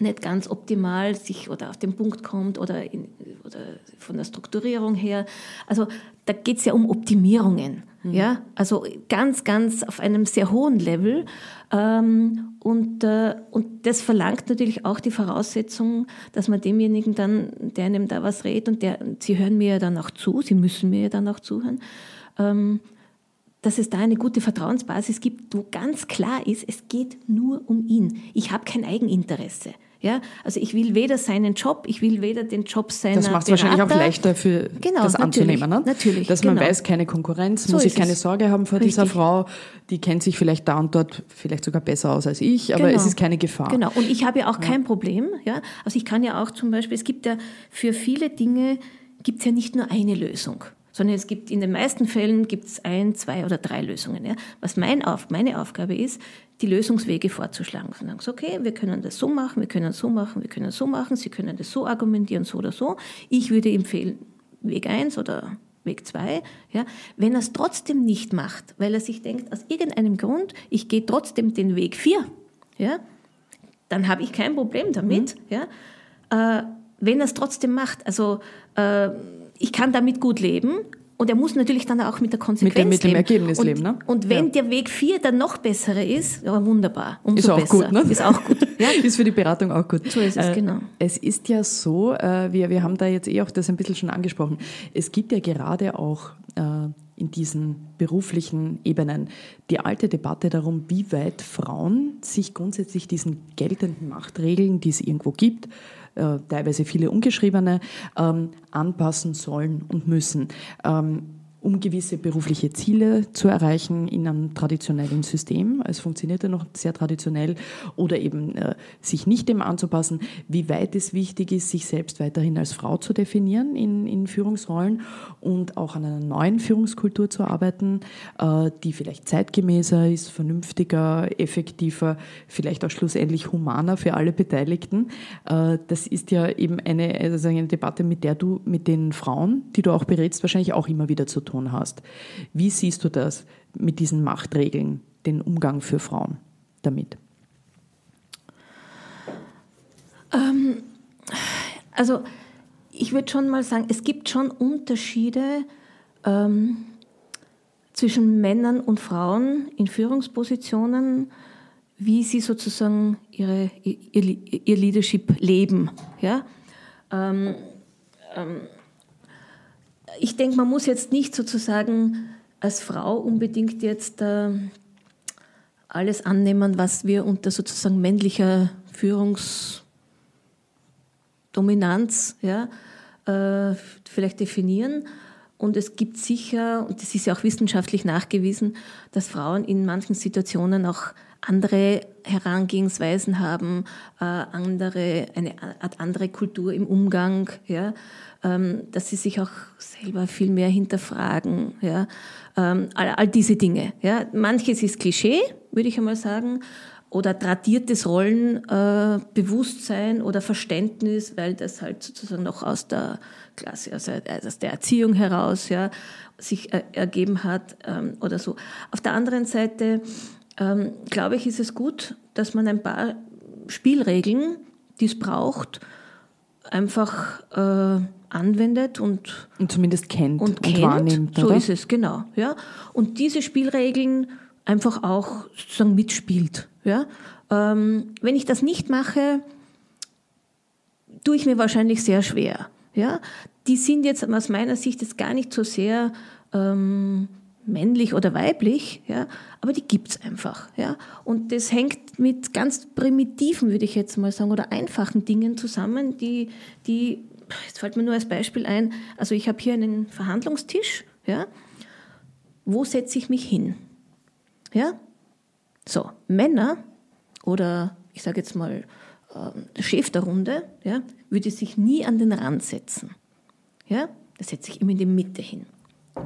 nicht ganz optimal sich oder auf den Punkt kommt oder, in, oder von der Strukturierung her. Also da geht es ja um Optimierungen. Mhm. Ja? Also ganz, ganz auf einem sehr hohen Level. Ähm, und, äh, und das verlangt natürlich auch die Voraussetzung, dass man demjenigen dann, der einem da was redet und der, sie hören mir ja dann auch zu, sie müssen mir ja dann auch zuhören, ähm, dass es da eine gute Vertrauensbasis gibt, wo ganz klar ist, es geht nur um ihn. Ich habe kein Eigeninteresse. Ja, also ich will weder seinen Job, ich will weder den Job seiner Das macht es wahrscheinlich auch leichter für genau, das anzunehmen, ne? Natürlich, dass man genau. weiß, keine Konkurrenz, so muss ich keine es. Sorge haben vor Richtig. dieser Frau, die kennt sich vielleicht da und dort vielleicht sogar besser aus als ich, aber genau. es ist keine Gefahr. Genau. Und ich habe ja auch ja. kein Problem. Ja, also ich kann ja auch zum Beispiel, es gibt ja für viele Dinge gibt es ja nicht nur eine Lösung sondern es gibt in den meisten Fällen gibt es ein, zwei oder drei Lösungen. Ja. Was mein Auf, meine Aufgabe ist, die Lösungswege vorzuschlagen. Und sagen, okay, wir können das so machen, wir können das so machen, wir können das so machen, Sie können das so argumentieren, so oder so. Ich würde empfehlen, Weg 1 oder Weg 2. Ja. Wenn er es trotzdem nicht macht, weil er sich denkt, aus irgendeinem Grund, ich gehe trotzdem den Weg 4, ja, dann habe ich kein Problem damit. Mhm. Ja. Äh, wenn er es trotzdem macht, also äh, ich kann damit gut leben, und er muss natürlich dann auch mit der Konsequenz mit, dem, mit dem Ergebnis und, leben. Ne? Und wenn ja. der Weg 4 dann noch besser ist, ja, wunderbar. Umso ist auch besser. gut, ne? Ist auch gut. Ja? ist für die Beratung auch gut. So ist es, äh, genau. Es ist ja so, äh, wir, wir haben da jetzt eh auch das ein bisschen schon angesprochen, es gibt ja gerade auch äh, in diesen beruflichen Ebenen die alte Debatte darum, wie weit Frauen sich grundsätzlich diesen geltenden Machtregeln, die es irgendwo gibt, teilweise viele ungeschriebene, ähm, anpassen sollen und müssen. Um gewisse berufliche Ziele zu erreichen in einem traditionellen System. Es funktioniert ja noch sehr traditionell oder eben äh, sich nicht dem anzupassen, wie weit es wichtig ist, sich selbst weiterhin als Frau zu definieren in, in Führungsrollen und auch an einer neuen Führungskultur zu arbeiten, äh, die vielleicht zeitgemäßer ist, vernünftiger, effektiver, vielleicht auch schlussendlich humaner für alle Beteiligten. Äh, das ist ja eben eine, also eine Debatte, mit der du mit den Frauen, die du auch berätst, wahrscheinlich auch immer wieder zu tun tun hast. Wie siehst du das mit diesen Machtregeln, den Umgang für Frauen damit? Ähm, also ich würde schon mal sagen, es gibt schon Unterschiede ähm, zwischen Männern und Frauen in Führungspositionen, wie sie sozusagen ihre, ihr, ihr Leadership leben. Ja? Ähm, ähm ich denke, man muss jetzt nicht sozusagen als Frau unbedingt jetzt äh, alles annehmen, was wir unter sozusagen männlicher Führungsdominanz ja, äh, vielleicht definieren. Und es gibt sicher, und das ist ja auch wissenschaftlich nachgewiesen, dass Frauen in manchen Situationen auch andere Herangehensweisen haben, äh, andere, eine andere Kultur im Umgang, ja, dass sie sich auch selber viel mehr hinterfragen, ja, ähm, all, all diese Dinge. Ja. Manches ist Klischee, würde ich einmal sagen, oder tradiertes Rollenbewusstsein äh, oder Verständnis, weil das halt sozusagen noch aus der Klasse, also aus der Erziehung heraus ja, sich äh, ergeben hat ähm, oder so. Auf der anderen Seite ähm, glaube ich, ist es gut, dass man ein paar Spielregeln, die es braucht, einfach äh, anwendet und, und zumindest kennt und, und kennt. wahrnimmt. So oder? ist es, genau. Ja? Und diese Spielregeln einfach auch sozusagen mitspielt. Ja? Ähm, wenn ich das nicht mache, tue ich mir wahrscheinlich sehr schwer. Ja? Die sind jetzt aus meiner Sicht jetzt gar nicht so sehr ähm, männlich oder weiblich, ja, aber die gibt's einfach. Ja. Und das hängt mit ganz primitiven, würde ich jetzt mal sagen, oder einfachen Dingen zusammen, die, die jetzt fällt mir nur als Beispiel ein, also ich habe hier einen Verhandlungstisch, ja, wo setze ich mich hin? Ja? So, Männer oder ich sage jetzt mal äh, Chef der Runde, ja, würde sich nie an den Rand setzen. Ja? Da setze ich immer in die Mitte hin.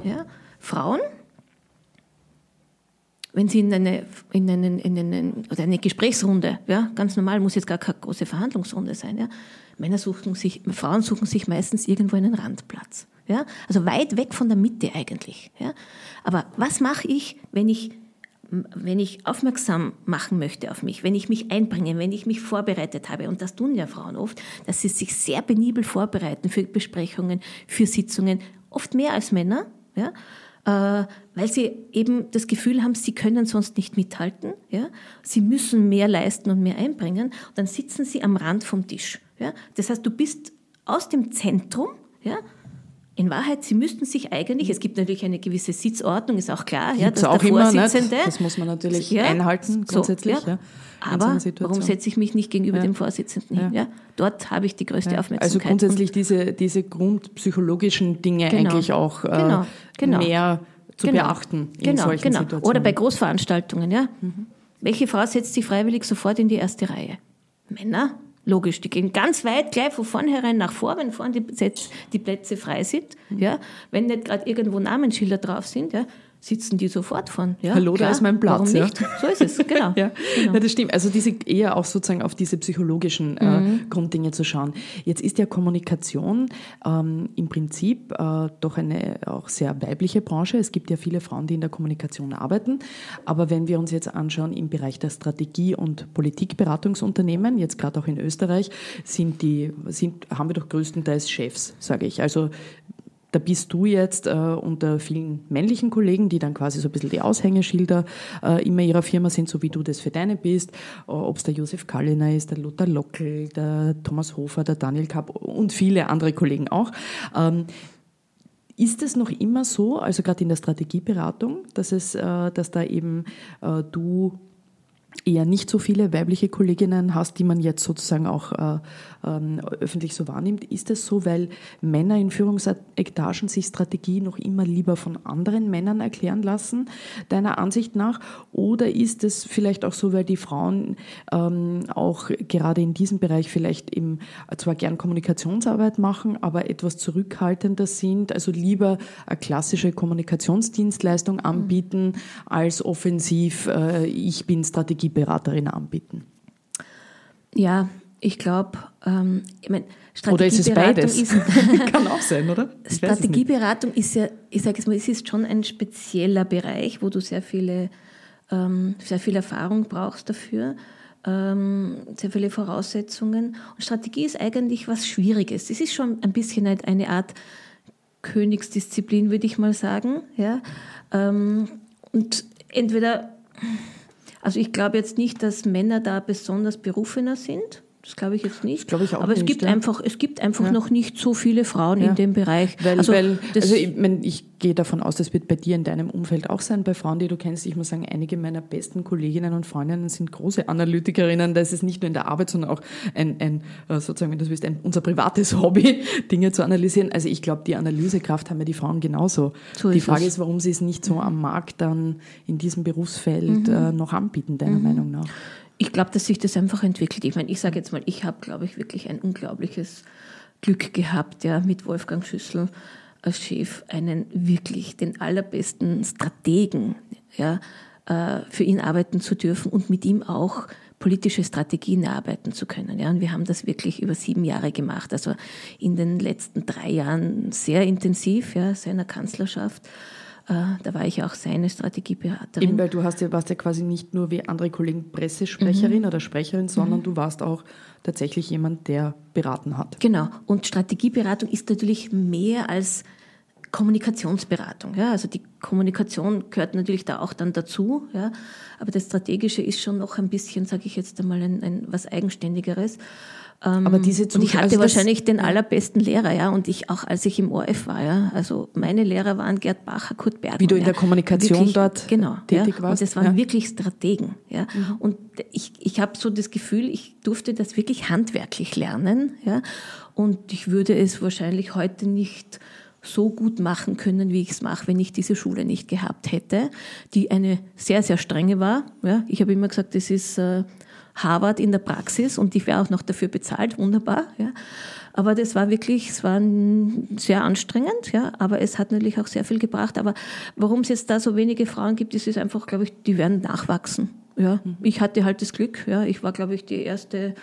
Ja? Frauen wenn Sie in eine, in einen, in einen, oder eine Gesprächsrunde, ja, ganz normal, muss jetzt gar keine große Verhandlungsrunde sein, ja. Männer suchen sich, Frauen suchen sich meistens irgendwo einen Randplatz, ja. Also weit weg von der Mitte eigentlich, ja. Aber was mache ich, wenn ich, wenn ich aufmerksam machen möchte auf mich, wenn ich mich einbringe, wenn ich mich vorbereitet habe, und das tun ja Frauen oft, dass sie sich sehr penibel vorbereiten für Besprechungen, für Sitzungen, oft mehr als Männer, ja weil sie eben das Gefühl haben, sie können sonst nicht mithalten. Ja? Sie müssen mehr leisten und mehr einbringen. Und dann sitzen sie am Rand vom Tisch. Ja? Das heißt, du bist aus dem Zentrum. Ja? In Wahrheit, sie müssten sich eigentlich, es gibt natürlich eine gewisse Sitzordnung, ist auch klar, ja, dass auch der Vorsitzende, immer, das muss man natürlich ja, einhalten grundsätzlich. So, ja. Aber warum setze ich mich nicht gegenüber dem Vorsitzenden hin? Ja. Dort habe ich die größte Aufmerksamkeit. Also grundsätzlich diese, diese grundpsychologischen Dinge genau. eigentlich auch äh, genau. Genau. mehr zu genau. beachten in genau, solchen genau. Situationen. Oder bei Großveranstaltungen, ja. Mhm. Welche Frau setzt sich freiwillig sofort in die erste Reihe? Männer? Logisch, die gehen ganz weit gleich von vornherein nach vor, wenn vorne die, die Plätze frei sind. Mhm. Ja, wenn nicht gerade irgendwo Namensschilder drauf sind, ja, sitzen die sofort von. Ja, Hallo, klar, da ist mein Platz. Warum nicht? Ja. So ist es, genau. ja. genau. Ja, das stimmt. Also diese eher auch sozusagen auf diese psychologischen äh, mhm. Grunddinge zu schauen. Jetzt ist ja Kommunikation ähm, im Prinzip äh, doch eine auch sehr weibliche Branche. Es gibt ja viele Frauen, die in der Kommunikation arbeiten. Aber wenn wir uns jetzt anschauen im Bereich der Strategie- und Politikberatungsunternehmen, jetzt gerade auch in Österreich, sind die, sind, haben wir doch größtenteils Chefs, sage ich. Also da bist du jetzt äh, unter vielen männlichen Kollegen, die dann quasi so ein bisschen die Aushängeschilder äh, immer ihrer Firma sind, so wie du das für deine bist. Äh, Ob es der Josef Kalliner ist, der Lothar Lockel, der Thomas Hofer, der Daniel Kapp und viele andere Kollegen auch. Ähm, ist es noch immer so, also gerade in der Strategieberatung, dass, es, äh, dass da eben äh, du eher nicht so viele weibliche Kolleginnen hast, die man jetzt sozusagen auch äh, ähm, öffentlich so wahrnimmt. Ist es so, weil Männer in Führungsetagen sich Strategie noch immer lieber von anderen Männern erklären lassen, deiner Ansicht nach? Oder ist es vielleicht auch so, weil die Frauen ähm, auch gerade in diesem Bereich vielleicht eben zwar gern Kommunikationsarbeit machen, aber etwas zurückhaltender sind, also lieber eine klassische Kommunikationsdienstleistung anbieten, als offensiv, äh, ich bin Strategieberaterin anbieten? Ja, ich glaube, ähm, ich mein, oder ist es beides? Ist, Kann auch sein, oder? Ich Strategieberatung ist ja, ich sage jetzt mal, es ist schon ein spezieller Bereich, wo du sehr viele, ähm, sehr viel Erfahrung brauchst dafür, ähm, sehr viele Voraussetzungen. Und Strategie ist eigentlich was Schwieriges. Es ist schon ein bisschen eine Art Königsdisziplin, würde ich mal sagen. Ja? Ähm, und entweder, also ich glaube jetzt nicht, dass Männer da besonders berufener sind das glaube ich jetzt nicht. Das ich auch Aber nicht, es gibt ja. einfach, es gibt einfach ja. noch nicht so viele Frauen ja. in dem Bereich. Weil, also, weil, also ich, mein, ich gehe davon aus, das wird bei dir in deinem Umfeld auch sein, bei Frauen, die du kennst. Ich muss sagen, einige meiner besten Kolleginnen und Freundinnen sind große Analytikerinnen. Da ist es nicht nur in der Arbeit, sondern auch ein, ein äh, sozusagen, wenn du willst, ein, unser privates Hobby, Dinge zu analysieren. Also ich glaube, die Analysekraft haben ja die Frauen genauso. So die Frage es. ist, warum sie es nicht so am Markt dann in diesem Berufsfeld mhm. äh, noch anbieten, deiner mhm. Meinung nach ich glaube, dass sich das einfach entwickelt. Ich meine, ich sage jetzt mal, ich habe, glaube ich, wirklich ein unglaubliches Glück gehabt, ja, mit Wolfgang Schüssel als Chef, einen wirklich den allerbesten Strategen, ja, äh, für ihn arbeiten zu dürfen und mit ihm auch politische Strategien erarbeiten zu können. Ja, und wir haben das wirklich über sieben Jahre gemacht, also in den letzten drei Jahren sehr intensiv, ja, seiner Kanzlerschaft. Äh, da war ich auch seine Strategieberaterin. Eben, weil du hast ja, warst ja quasi nicht nur wie andere Kollegen Pressesprecherin mhm. oder Sprecherin, sondern mhm. du warst auch tatsächlich jemand, der beraten hat. Genau. Und Strategieberatung ist natürlich mehr als Kommunikationsberatung. Ja? Also die Kommunikation gehört natürlich da auch dann dazu. Ja? Aber das Strategische ist schon noch ein bisschen, sage ich jetzt einmal, ein, ein was Eigenständigeres. Aber ähm, diese und ich hatte also wahrscheinlich den allerbesten Lehrer, ja, und ich auch, als ich im ORF war, ja, also meine Lehrer waren Gerd Bacher, Kurt Bergmann. Wie du in der Kommunikation wirklich, dort genau, tätig ja, warst. Und es waren ja. wirklich Strategen, ja. Mhm. Und ich, ich habe so das Gefühl, ich durfte das wirklich handwerklich lernen, ja. Und ich würde es wahrscheinlich heute nicht so gut machen können, wie ich es mache, wenn ich diese Schule nicht gehabt hätte, die eine sehr, sehr strenge war. Ja, ich habe immer gesagt, das ist äh, Harvard in der Praxis und ich wäre auch noch dafür bezahlt, wunderbar. Ja. Aber das war wirklich, es war sehr anstrengend, ja, aber es hat natürlich auch sehr viel gebracht. Aber warum es jetzt da so wenige Frauen gibt, das ist einfach, glaube ich, die werden nachwachsen. Ja, mhm. ich hatte halt das Glück, ja, ich war, glaube ich, die erste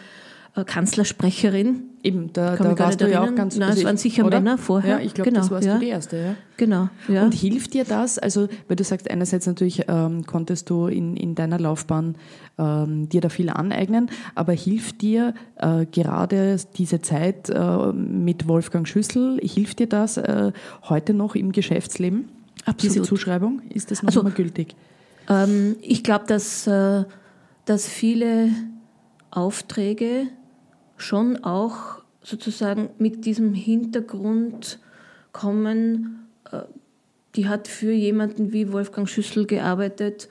Kanzlersprecherin. Eben, da, da warst du ja auch ganz... Nein, also es waren sicher oder? Männer vorher. Ja, ich glaube, genau, das warst ja. du die Erste. Ja. Genau. Ja. Und hilft dir das, also weil du sagst, einerseits natürlich ähm, konntest du in, in deiner Laufbahn ähm, dir da viel aneignen, aber hilft dir äh, gerade diese Zeit äh, mit Wolfgang Schüssel, hilft dir das äh, heute noch im Geschäftsleben? Absolut. Diese Zuschreibung, ist das noch also, immer gültig? Ähm, ich glaube, dass, äh, dass viele Aufträge schon auch sozusagen mit diesem Hintergrund kommen, äh, die hat für jemanden wie Wolfgang Schüssel gearbeitet,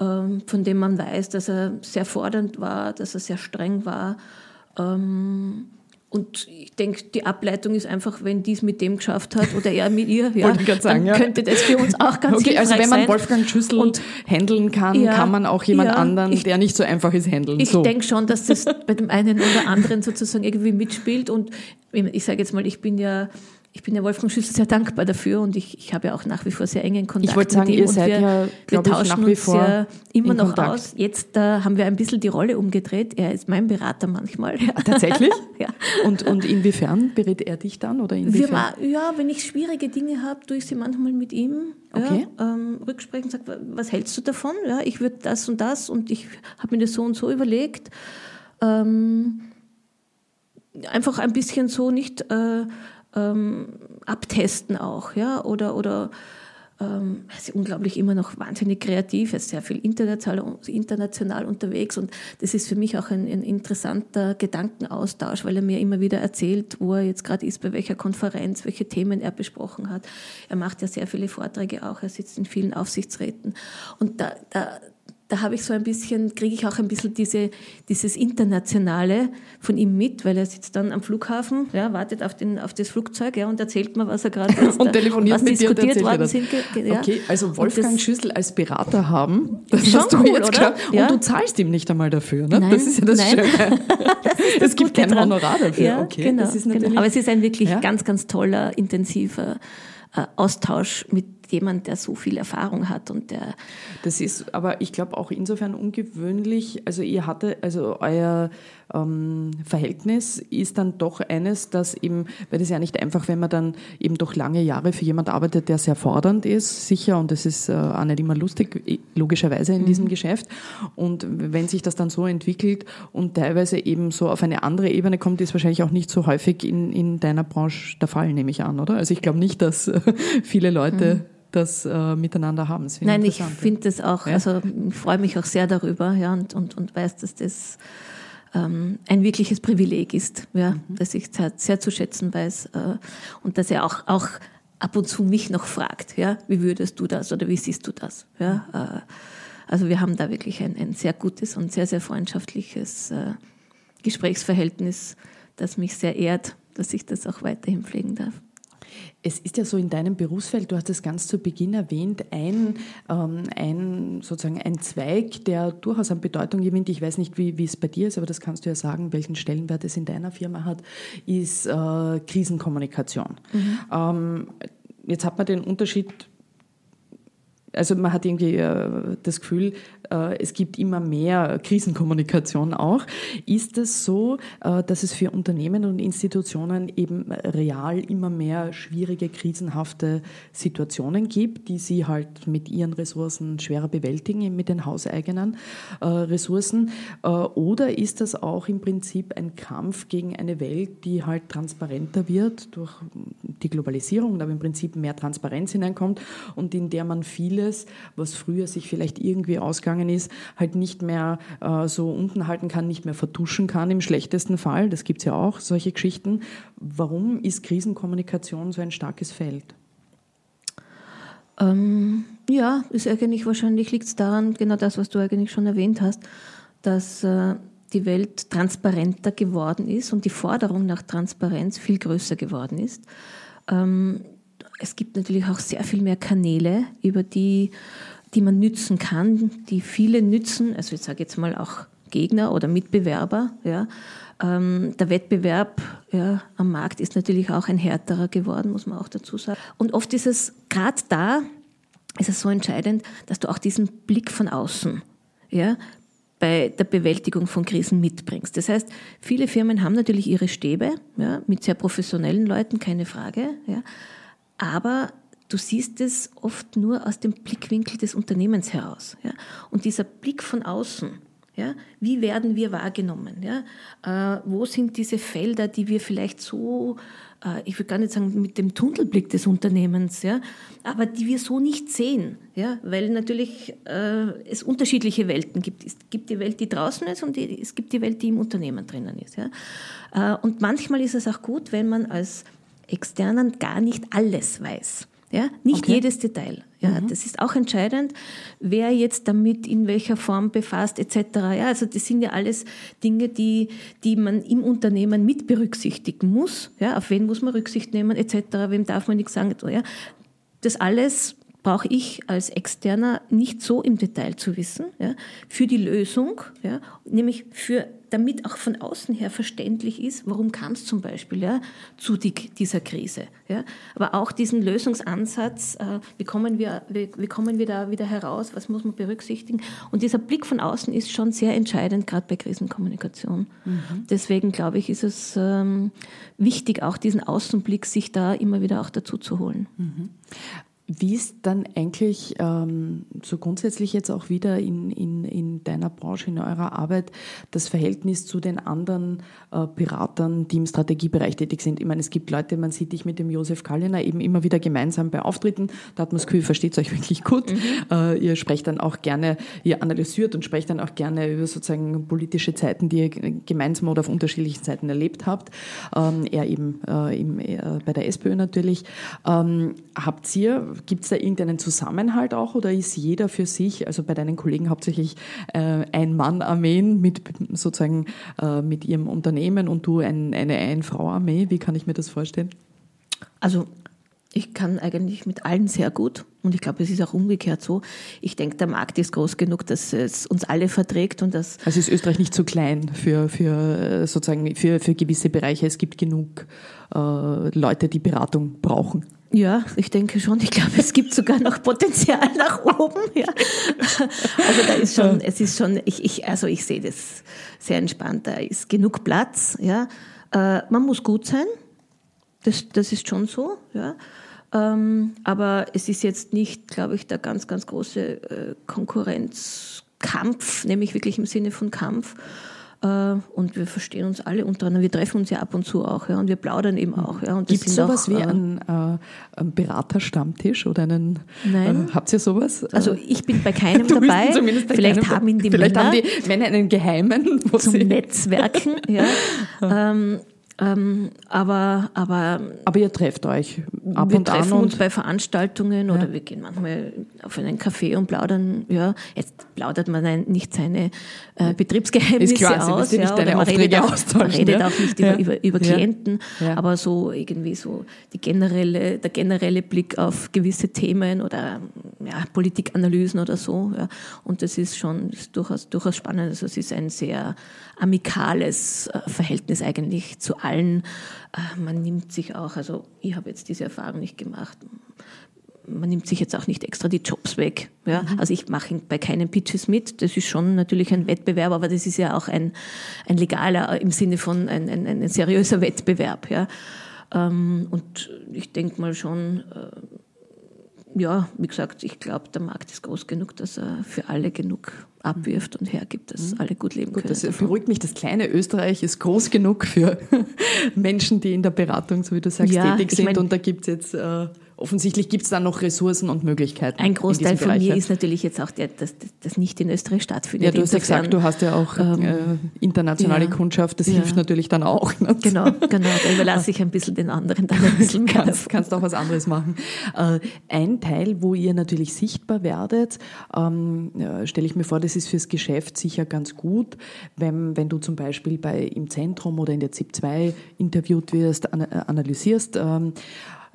ähm, von dem man weiß, dass er sehr fordernd war, dass er sehr streng war. Und ich denke, die Ableitung ist einfach, wenn dies mit dem geschafft hat oder er mit ihr, ja, sagen, dann ja. könnte das für uns auch ganz okay, Also wenn man sein. Wolfgang Schüssel und handeln kann, ja, kann man auch jemand ja, anderen, ich, der nicht so einfach ist, handeln. Ich so. denke schon, dass das bei dem einen oder anderen sozusagen irgendwie mitspielt. Und ich sage jetzt mal, ich bin ja ich bin der Wolfgang Schüssel sehr dankbar dafür und ich, ich habe ja auch nach wie vor sehr engen Kontakt ich wollte sagen, mit ihm. Ihr seid wir, ja, wir tauschen nach wie vor ja immer noch Kontakt. aus. Jetzt äh, haben wir ein bisschen die Rolle umgedreht. Er ist mein Berater manchmal. Ja. Tatsächlich? ja. Und, und inwiefern berät er dich dann? Oder inwiefern? Wir, ja, wenn ich schwierige Dinge habe, tue ich sie manchmal mit ihm okay. ja, ähm, rücksprechen, sage, was hältst du davon? Ja, ich würde das und das und ich habe mir das so und so überlegt. Ähm, einfach ein bisschen so nicht äh, ähm, abtesten auch, ja, oder, oder ähm, er ist unglaublich immer noch wahnsinnig kreativ, er ist sehr viel international, international unterwegs und das ist für mich auch ein, ein, interessanter Gedankenaustausch, weil er mir immer wieder erzählt, wo er jetzt gerade ist, bei welcher Konferenz, welche Themen er besprochen hat. Er macht ja sehr viele Vorträge auch, er sitzt in vielen Aufsichtsräten und da, da da habe ich so ein bisschen, kriege ich auch ein bisschen diese, dieses Internationale von ihm mit, weil er sitzt dann am Flughafen, ja, wartet auf, den, auf das Flugzeug ja, und erzählt mir, was er gerade und telefoniert was mit diskutiert dir worden sind. Ja. Okay, also Wolfgang Schüssel als Berater haben, das ist schon cool, jetzt klar. Und ja. du zahlst ihm nicht einmal dafür, ne? Nein, das ist ja das nein. Schöne. das es gibt kein dran. Honorar dafür. Ja, okay, genau, genau. Aber es ist ein wirklich ganz, ganz toller, intensiver äh, Austausch mit jemand, der so viel Erfahrung hat und der. Das ist aber, ich glaube, auch insofern ungewöhnlich. Also ihr hatte, also euer ähm, Verhältnis ist dann doch eines, dass eben, weil das ja nicht einfach, wenn man dann eben doch lange Jahre für jemand arbeitet, der sehr fordernd ist, sicher, und das ist äh, auch nicht immer lustig, logischerweise in mhm. diesem Geschäft. Und wenn sich das dann so entwickelt und teilweise eben so auf eine andere Ebene kommt, ist wahrscheinlich auch nicht so häufig in, in deiner Branche der Fall, nehme ich an, oder? Also ich glaube nicht, dass äh, viele Leute mhm das äh, miteinander haben. Das Nein, ich finde das auch, ja? also ich freue mich auch sehr darüber ja, und, und, und weiß, dass das ähm, ein wirkliches Privileg ist, ja, mhm. dass ich sehr, sehr zu schätzen weiß äh, und dass er auch, auch ab und zu mich noch fragt, ja, wie würdest du das oder wie siehst du das? Ja, äh, also wir haben da wirklich ein, ein sehr gutes und sehr, sehr freundschaftliches äh, Gesprächsverhältnis, das mich sehr ehrt, dass ich das auch weiterhin pflegen darf. Es ist ja so in deinem Berufsfeld, du hast es ganz zu Beginn erwähnt, ein, ähm, ein, sozusagen ein Zweig, der durchaus an Bedeutung gewinnt. Ich weiß nicht, wie, wie es bei dir ist, aber das kannst du ja sagen, welchen Stellenwert es in deiner Firma hat, ist äh, Krisenkommunikation. Mhm. Ähm, jetzt hat man den Unterschied also man hat irgendwie äh, das Gefühl, äh, es gibt immer mehr Krisenkommunikation auch. Ist es so, äh, dass es für Unternehmen und Institutionen eben real immer mehr schwierige, krisenhafte Situationen gibt, die sie halt mit ihren Ressourcen schwerer bewältigen, mit den hauseigenen Ressourcen? Oder ist das auch im Prinzip ein Kampf gegen eine Welt, die halt transparenter wird durch die Globalisierung, aber im Prinzip mehr Transparenz hineinkommt und in der man vieles, was früher sich vielleicht irgendwie ausgegangen gegangen ist, halt nicht mehr äh, so unten halten kann, nicht mehr vertuschen kann im schlechtesten Fall. Das gibt es ja auch, solche Geschichten. Warum ist Krisenkommunikation so ein starkes Feld? Ähm, ja, ist eigentlich wahrscheinlich liegt es daran, genau das, was du eigentlich schon erwähnt hast, dass äh, die Welt transparenter geworden ist und die Forderung nach Transparenz viel größer geworden ist. Ähm, es gibt natürlich auch sehr viel mehr Kanäle, über die die man nützen kann, die viele nützen, also ich sage jetzt mal auch Gegner oder Mitbewerber. Ja. Ähm, der Wettbewerb ja, am Markt ist natürlich auch ein härterer geworden, muss man auch dazu sagen. Und oft ist es gerade da, ist es so entscheidend, dass du auch diesen Blick von außen ja, bei der Bewältigung von Krisen mitbringst. Das heißt, viele Firmen haben natürlich ihre Stäbe ja, mit sehr professionellen Leuten, keine Frage. Ja, aber du siehst es oft nur aus dem Blickwinkel des Unternehmens heraus. Ja? Und dieser Blick von außen, ja, wie werden wir wahrgenommen? Ja? Äh, wo sind diese Felder, die wir vielleicht so, äh, ich will gar nicht sagen mit dem Tunnelblick des Unternehmens, ja, aber die wir so nicht sehen, ja? weil natürlich äh, es unterschiedliche Welten gibt. Es gibt die Welt, die draußen ist und die, es gibt die Welt, die im Unternehmen drinnen ist. Ja? Äh, und manchmal ist es auch gut, wenn man als Externen gar nicht alles weiß. Ja, nicht okay. jedes Detail. Ja, mhm. Das ist auch entscheidend, wer jetzt damit in welcher Form befasst etc. Ja, also das sind ja alles Dinge, die, die man im Unternehmen mit berücksichtigen muss. Ja, auf wen muss man Rücksicht nehmen etc. Wem darf man nichts sagen. Ja, das alles brauche ich als Externer nicht so im Detail zu wissen, ja, für die Lösung, ja, nämlich für, damit auch von außen her verständlich ist, warum kam es zum Beispiel ja, zu die, dieser Krise. Ja. Aber auch diesen Lösungsansatz, äh, wie, kommen wir, wie, wie, kommen wir da wieder heraus, was muss man berücksichtigen. Und dieser Blick von außen ist schon sehr entscheidend, gerade bei Krisenkommunikation. Mhm. Deswegen glaube ich, ist es ähm, wichtig, auch diesen Außenblick sich da immer wieder auch dazu zu holen. Mhm. Wie ist dann eigentlich ähm, so grundsätzlich jetzt auch wieder in, in, in deiner Branche, in eurer Arbeit, das Verhältnis zu den anderen äh, Beratern, die im Strategiebereich tätig sind? Ich meine, es gibt Leute, man sieht dich mit dem Josef Kalliner eben immer wieder gemeinsam bei Auftritten. Da hat man das Gefühl, versteht euch wirklich gut. Mhm. Äh, ihr sprecht dann auch gerne, ihr analysiert und sprecht dann auch gerne über sozusagen politische Zeiten, die ihr gemeinsam oder auf unterschiedlichen Zeiten erlebt habt. Ähm, er eben äh, im, äh, bei der SPÖ natürlich. Ähm, habt ihr gibt es da irgendeinen Zusammenhalt auch oder ist jeder für sich, also bei deinen Kollegen hauptsächlich äh, Ein-Mann-Armeen mit sozusagen äh, mit ihrem Unternehmen und du ein, eine Ein-Frau-Armee? Wie kann ich mir das vorstellen? Also ich kann eigentlich mit allen sehr gut und ich glaube, es ist auch umgekehrt so. Ich denke, der Markt ist groß genug, dass es uns alle verträgt und dass. Also ist Österreich nicht zu klein für, für äh, sozusagen für, für gewisse Bereiche. Es gibt genug äh, Leute, die Beratung brauchen. Ja, ich denke schon. Ich glaube, es gibt sogar noch Potenzial nach oben. Ja. Also da ist schon, es ist schon, ich, ich, also ich sehe das sehr entspannt. Da ist genug Platz. Ja. Äh, man muss gut sein. Das, das ist schon so. Ja. Ähm, aber es ist jetzt nicht, glaube ich, der ganz, ganz große äh, Konkurrenzkampf, nämlich wirklich im Sinne von Kampf. Äh, und wir verstehen uns alle untereinander. Wir treffen uns ja ab und zu auch, ja, und wir plaudern eben auch. Ja, Gibt es sowas auch, wie äh, einen, äh, einen Beraterstammtisch oder einen? Nein. Äh, habt ihr sowas? Also ich bin bei keinem dabei. bei vielleicht keinem, haben ihn die vielleicht Männer. haben die Männer einen geheimen zum Netzwerken. ja. ähm, ähm, aber, aber, aber ihr trefft euch ab wir und treffen an uns bei Veranstaltungen ja. oder wir gehen manchmal auf einen Café und plaudern. Ja, jetzt plaudert man nicht seine äh, Betriebsgeheimnisse klar, aus. Ja, nicht oder man redet, auch, man redet auch nicht über, über, über Klienten, aber so irgendwie so die generelle, der generelle Blick auf gewisse Themen oder Politikanalysen oder so. Und das ist schon ist durchaus, durchaus spannend. Also es ist ein sehr amikales äh, Verhältnis eigentlich zu allen. Äh, man nimmt sich auch, also ich habe jetzt diese Erfahrung nicht gemacht, man nimmt sich jetzt auch nicht extra die Jobs weg. Ja? Mhm. Also ich mache bei keinen Pitches mit. Das ist schon natürlich ein Wettbewerb, aber das ist ja auch ein, ein legaler im Sinne von ein, ein, ein seriöser Wettbewerb. Ja? Ähm, und ich denke mal schon, äh, ja, wie gesagt, ich glaube, der Markt ist groß genug, dass er für alle genug abwirft und hergibt, dass mhm. alle gut leben gut, können. Das beruhigt mich. Das kleine Österreich ist groß genug für Menschen, die in der Beratung, so wie du sagst, ja, tätig sind. Mein, und da gibt es jetzt äh, offensichtlich gibt es da noch Ressourcen und Möglichkeiten. Ein Großteil von mir ist natürlich jetzt auch der, dass das nicht in Österreich stattfindet. Ja, du hast ja gesagt, du hast ja auch ähm, äh, internationale ja, Kundschaft, das ja. hilft natürlich dann auch. Ne? Genau, genau. Da überlasse ich ein bisschen den anderen dann ein bisschen kannst, kannst auch was anderes machen. Äh, ein Teil, wo ihr natürlich sichtbar werdet, ähm, stelle ich mir vor, das ist fürs Geschäft sicher ganz gut, wenn, wenn du zum Beispiel bei im Zentrum oder in der ZIP 2 interviewt wirst, an, analysierst. Ähm,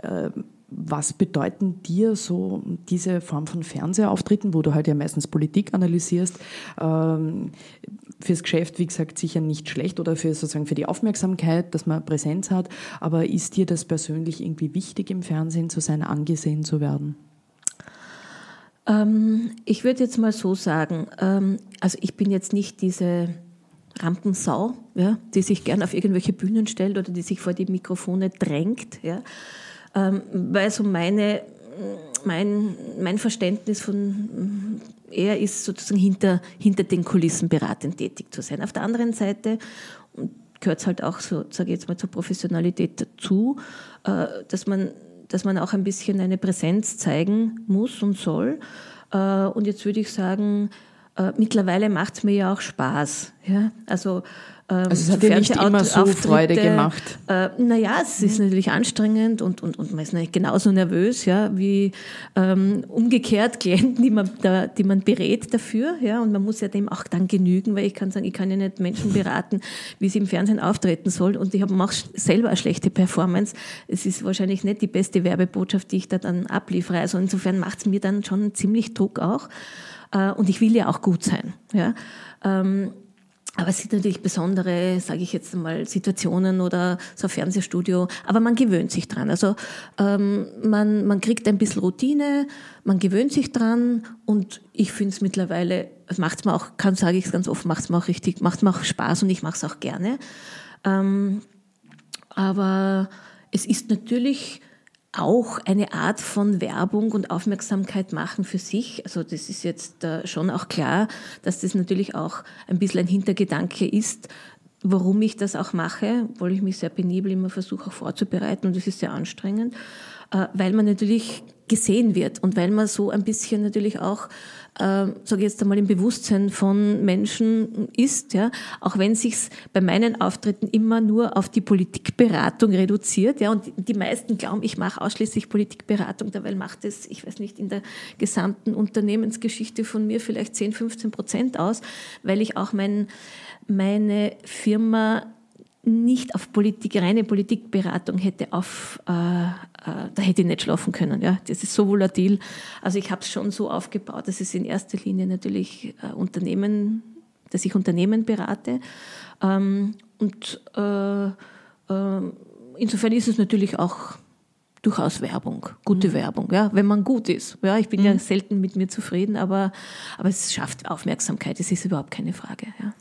äh, was bedeuten dir so diese Form von Fernsehauftritten, wo du halt ja meistens Politik analysierst, ähm, fürs Geschäft, wie gesagt, sicher nicht schlecht oder für sozusagen für die Aufmerksamkeit, dass man Präsenz hat, aber ist dir das persönlich irgendwie wichtig, im Fernsehen zu sein, angesehen zu werden? Ähm, ich würde jetzt mal so sagen, ähm, also ich bin jetzt nicht diese Rampensau, ja, die sich gern auf irgendwelche Bühnen stellt oder die sich vor die Mikrofone drängt, ja ähm, weil so meine, mein, mein Verständnis von er ist sozusagen hinter, hinter den Kulissen beratend tätig zu sein. Auf der anderen Seite gehört es halt auch so, sage ich jetzt mal, zur Professionalität dazu, äh, dass man, dass man auch ein bisschen eine Präsenz zeigen muss und soll. Äh, und jetzt würde ich sagen, äh, mittlerweile macht es mir ja auch Spaß. Ja? Also also es hat dir nicht immer so Freude gemacht? Äh, naja, es ist natürlich anstrengend und, und, und man ist natürlich genauso nervös, ja, wie ähm, umgekehrt Klienten, die man, da, die man berät dafür. Ja, und man muss ja dem auch dann genügen, weil ich kann sagen, ich kann ja nicht Menschen beraten, wie sie im Fernsehen auftreten sollen und ich habe auch selber eine schlechte Performance. Es ist wahrscheinlich nicht die beste Werbebotschaft, die ich da dann abliefere. Also insofern macht es mir dann schon ziemlich Druck auch. Äh, und ich will ja auch gut sein. Ja. Ähm, aber es sind natürlich besondere, sage ich jetzt mal, Situationen oder so ein Fernsehstudio. Aber man gewöhnt sich dran. Also ähm, man, man kriegt ein bisschen Routine, man gewöhnt sich dran und ich finde es mittlerweile, es macht mir auch, kann sage ich es ganz offen, macht es mir auch richtig, macht mir auch Spaß und ich mache es auch gerne. Ähm, aber es ist natürlich auch eine Art von Werbung und Aufmerksamkeit machen für sich. Also das ist jetzt äh, schon auch klar, dass das natürlich auch ein bisschen ein Hintergedanke ist, warum ich das auch mache, obwohl ich mich sehr penibel immer versuche auch vorzubereiten und das ist sehr anstrengend, äh, weil man natürlich gesehen wird und weil man so ein bisschen natürlich auch, äh, sage jetzt einmal, im Bewusstsein von Menschen ist, ja, auch wenn sich's bei meinen Auftritten immer nur auf die Politikberatung reduziert, ja, und die meisten glauben, ich mache ausschließlich Politikberatung, dabei macht es, ich weiß nicht, in der gesamten Unternehmensgeschichte von mir vielleicht 10, 15 Prozent aus, weil ich auch mein, meine Firma nicht auf Politik, reine Politikberatung hätte auf, äh, da hätte ich nicht schlafen können. Ja, das ist so volatil. Also ich habe es schon so aufgebaut, dass es in erster Linie natürlich äh, Unternehmen, dass ich Unternehmen berate. Ähm, und äh, äh, insofern ist es natürlich auch durchaus Werbung, gute mhm. Werbung, ja, wenn man gut ist. Ja, ich bin mhm. ja selten mit mir zufrieden, aber, aber es schafft Aufmerksamkeit, das ist überhaupt keine Frage. Ja.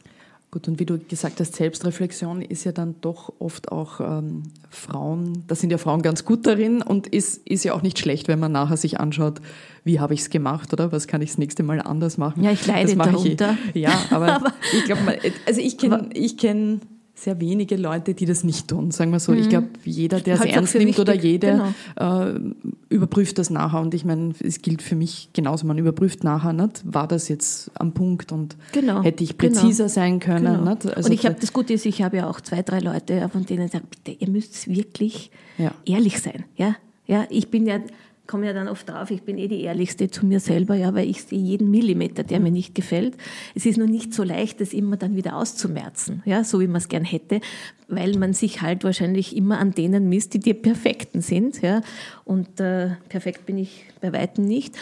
Gut, und wie du gesagt hast, Selbstreflexion ist ja dann doch oft auch ähm, Frauen, da sind ja Frauen ganz gut darin und ist, ist ja auch nicht schlecht, wenn man nachher sich anschaut, wie habe ich es gemacht oder was kann ich das nächste Mal anders machen. Ja, ich leide darunter. Ich, ja, aber, aber ich glaube, also ich kenne ich kenn sehr wenige Leute, die das nicht tun, sagen wir so. Mhm. Ich glaube, jeder, der es ernst nimmt wichtig. oder jede, genau. äh, überprüft das nachher. Und ich meine, es gilt für mich genauso. Man überprüft nachher, nicht? war das jetzt am Punkt und genau. hätte ich präziser genau. sein können. Genau. Nicht? Also und ich habe das Gute ist, ich habe ja auch zwei, drei Leute, von denen ich sage, bitte, ihr müsst wirklich ja. ehrlich sein. Ja? Ja, ich bin ja komme ja dann oft drauf, ich bin eh die Ehrlichste zu mir selber, ja, weil ich sehe jeden Millimeter, der mir nicht gefällt. Es ist nur nicht so leicht, das immer dann wieder auszumerzen, ja, so wie man es gern hätte, weil man sich halt wahrscheinlich immer an denen misst, die die Perfekten sind, ja. Und äh, perfekt bin ich bei weitem nicht.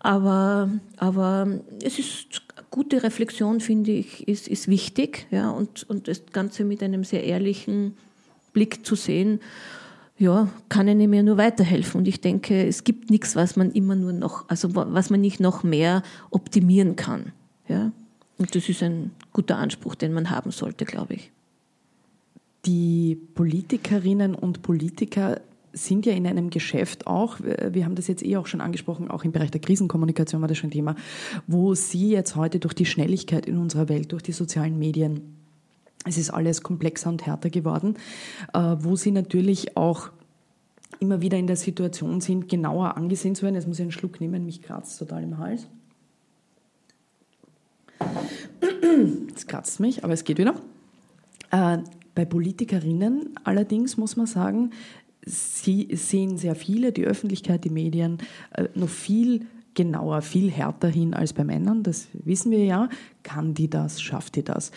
Aber, aber es ist gute Reflexion, finde ich, ist, ist wichtig, ja, und, und das Ganze mit einem sehr ehrlichen Blick zu sehen ja, kann einem ja nur weiterhelfen. Und ich denke, es gibt nichts, was man immer nur noch, also was man nicht noch mehr optimieren kann. Ja? Und das ist ein guter Anspruch, den man haben sollte, glaube ich. Die Politikerinnen und Politiker sind ja in einem Geschäft auch, wir haben das jetzt eh auch schon angesprochen, auch im Bereich der Krisenkommunikation war das schon Thema, wo Sie jetzt heute durch die Schnelligkeit in unserer Welt, durch die sozialen Medien, es ist alles komplexer und härter geworden, äh, wo sie natürlich auch immer wieder in der Situation sind, genauer angesehen zu werden. Jetzt muss ich einen Schluck nehmen, mich kratzt total im Hals. Jetzt kratzt es mich, aber es geht wieder. Äh, bei Politikerinnen allerdings muss man sagen, sie sehen sehr viele, die Öffentlichkeit, die Medien, äh, noch viel genauer, viel härter hin als bei Männern. Das wissen wir ja. Kann die das? Schafft die das?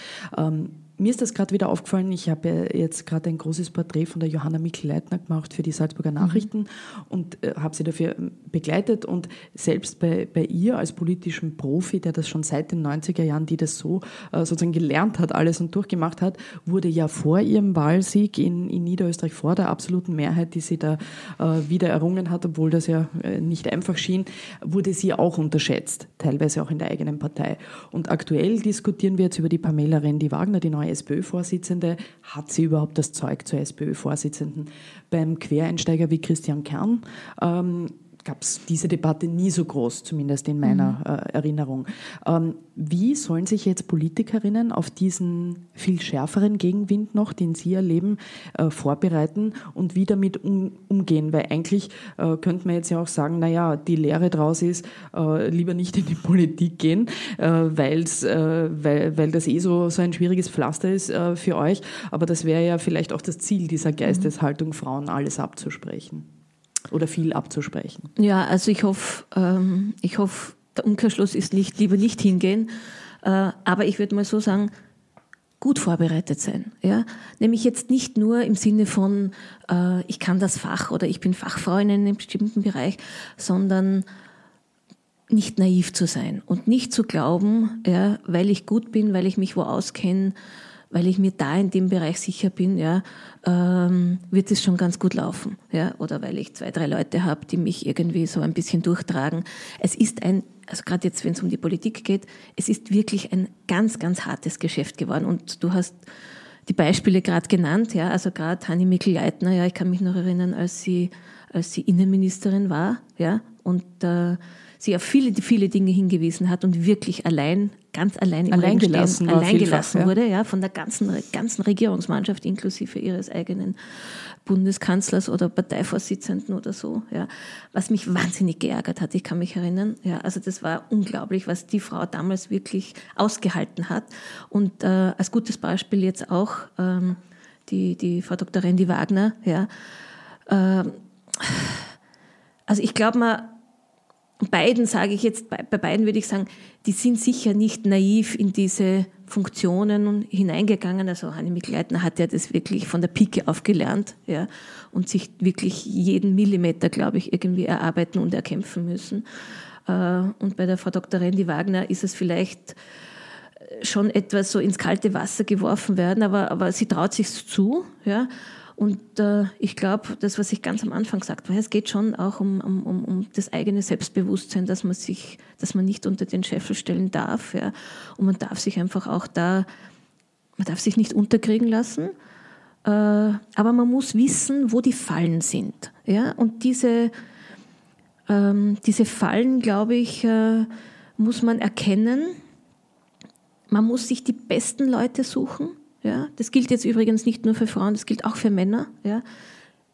Mir ist das gerade wieder aufgefallen, ich habe jetzt gerade ein großes Porträt von der Johanna Mikl-Leitner gemacht für die Salzburger. Nachrichten mhm. und äh, habe sie dafür ähm, begleitet und selbst bei, bei ihr als politischem Profi, der das schon seit den 90er Jahren, die das so äh, sozusagen gelernt hat, alles und durchgemacht hat, wurde ja vor ihrem Wahlsieg in, in Niederösterreich, vor der absoluten Mehrheit, die sie da äh, wieder errungen hat, obwohl das ja äh, nicht einfach schien, wurde sie auch unterschätzt, teilweise auch in der eigenen Partei. Und aktuell diskutieren wir jetzt über die Pamela Rendi-Wagner, die neue SPÖ-Vorsitzende. Hat sie überhaupt das Zeug zur SPÖ-Vorsitzenden? Beim Quereinsteiger wie Christian Kern ähm, gab es diese Debatte nie so groß, zumindest in meiner mhm. äh, Erinnerung. Ähm, wie sollen sich jetzt Politikerinnen auf diesen viel schärferen Gegenwind noch, den sie erleben, äh, vorbereiten und wie damit um, umgehen? Weil eigentlich äh, könnte man jetzt ja auch sagen, naja, die Lehre draus ist, äh, lieber nicht in die Politik gehen, äh, weil's, äh, weil, weil das eh so, so ein schwieriges Pflaster ist für euch. Aber das wäre ja vielleicht auch das Ziel dieser mhm. Geisteshaltung, Frauen alles abzusprechen oder viel abzusprechen. Ja, also ich hoffe, ähm, ich hoffe, der Umkehrschluss ist nicht, lieber nicht hingehen. Äh, aber ich würde mal so sagen, gut vorbereitet sein. Ja? Nämlich jetzt nicht nur im Sinne von, äh, ich kann das Fach oder ich bin Fachfrau in einem bestimmten Bereich, sondern nicht naiv zu sein und nicht zu glauben, ja, weil ich gut bin, weil ich mich wo auskenne, weil ich mir da in dem Bereich sicher bin, ja, ähm, wird es schon ganz gut laufen. Ja, oder weil ich zwei, drei Leute habe, die mich irgendwie so ein bisschen durchtragen. Es ist ein, also gerade jetzt, wenn es um die Politik geht, es ist wirklich ein ganz, ganz hartes Geschäft geworden. Und du hast die Beispiele gerade genannt, ja, also gerade Hanni Mikl-Leitner, ja, ich kann mich noch erinnern, als sie, als sie Innenministerin war, ja, und äh, sie auf viele, viele Dinge hingewiesen hat und wirklich allein, ganz allein im allein gelassen, stehen, allein gelassen wurde, ja, von der ganzen, ganzen Regierungsmannschaft inklusive ihres eigenen Bundeskanzlers oder Parteivorsitzenden oder so, ja, was mich wahnsinnig geärgert hat. Ich kann mich erinnern, ja, also das war unglaublich, was die Frau damals wirklich ausgehalten hat. Und äh, als gutes Beispiel jetzt auch ähm, die, die Frau Dr. Randy Wagner, ja, äh, also ich glaube mal, beiden sage ich jetzt, bei, bei beiden würde ich sagen, die sind sicher nicht naiv in diese Funktionen hineingegangen. Also Hanne Mikleitner hat ja das wirklich von der Pike auf gelernt ja, und sich wirklich jeden Millimeter, glaube ich, irgendwie erarbeiten und erkämpfen müssen. Äh, und bei der Frau Dr. Randy Wagner ist es vielleicht schon etwas so ins kalte Wasser geworfen werden, aber, aber sie traut sich zu. Ja. Und äh, ich glaube, das, was ich ganz am Anfang gesagt habe, es geht schon auch um, um, um das eigene Selbstbewusstsein, dass man sich, dass man nicht unter den Scheffel stellen darf. Ja. Und man darf sich einfach auch da, man darf sich nicht unterkriegen lassen. Äh, aber man muss wissen, wo die Fallen sind. Ja. Und diese, ähm, diese Fallen, glaube ich, äh, muss man erkennen. Man muss sich die besten Leute suchen ja, das gilt jetzt übrigens nicht nur für Frauen, das gilt auch für Männer. Ja,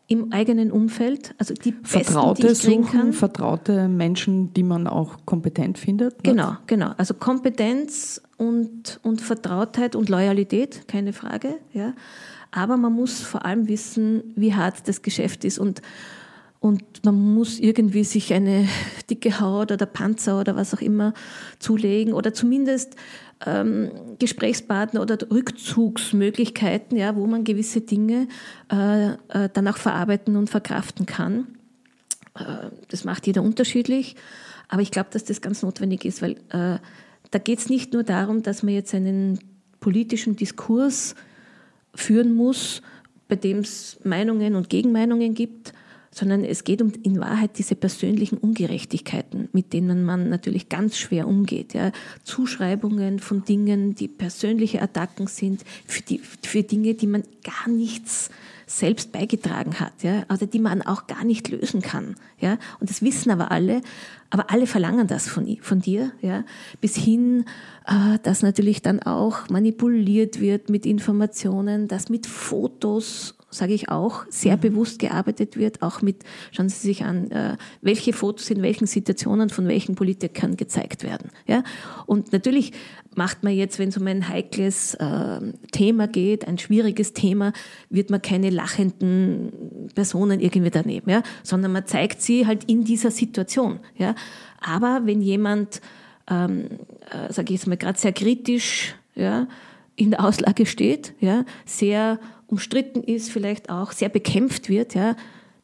im eigenen Umfeld, also die Vertraute Besten, die ich suchen, kann. vertraute Menschen, die man auch kompetent findet. Genau, genau. Also Kompetenz und, und Vertrautheit und Loyalität, keine Frage. Ja. Aber man muss vor allem wissen, wie hart das Geschäft ist und und man muss irgendwie sich eine dicke Haut oder Panzer oder was auch immer zulegen oder zumindest ähm, Gesprächspartner oder Rückzugsmöglichkeiten, ja, wo man gewisse Dinge äh, äh, dann auch verarbeiten und verkraften kann. Äh, das macht jeder unterschiedlich, aber ich glaube, dass das ganz notwendig ist, weil äh, da geht es nicht nur darum, dass man jetzt einen politischen Diskurs führen muss, bei dem es Meinungen und Gegenmeinungen gibt, sondern es geht um in Wahrheit diese persönlichen Ungerechtigkeiten, mit denen man natürlich ganz schwer umgeht. Ja. Zuschreibungen von Dingen, die persönliche Attacken sind, für, die, für Dinge, die man gar nichts selbst beigetragen hat, ja, also die man auch gar nicht lösen kann, ja, und das wissen aber alle, aber alle verlangen das von, von dir, ja, bis hin, äh, dass natürlich dann auch manipuliert wird mit Informationen, dass mit Fotos sage ich auch, sehr mhm. bewusst gearbeitet wird, auch mit, schauen Sie sich an, äh, welche Fotos in welchen Situationen von welchen Politikern gezeigt werden. Ja? Und natürlich macht man jetzt, wenn es um ein heikles äh, Thema geht, ein schwieriges Thema, wird man keine lachenden Personen irgendwie daneben, ja? sondern man zeigt sie halt in dieser Situation. Ja? Aber wenn jemand, ähm, äh, sage ich jetzt mal, gerade sehr kritisch ja, in der Auslage steht, ja, sehr umstritten ist, vielleicht auch sehr bekämpft wird, ja,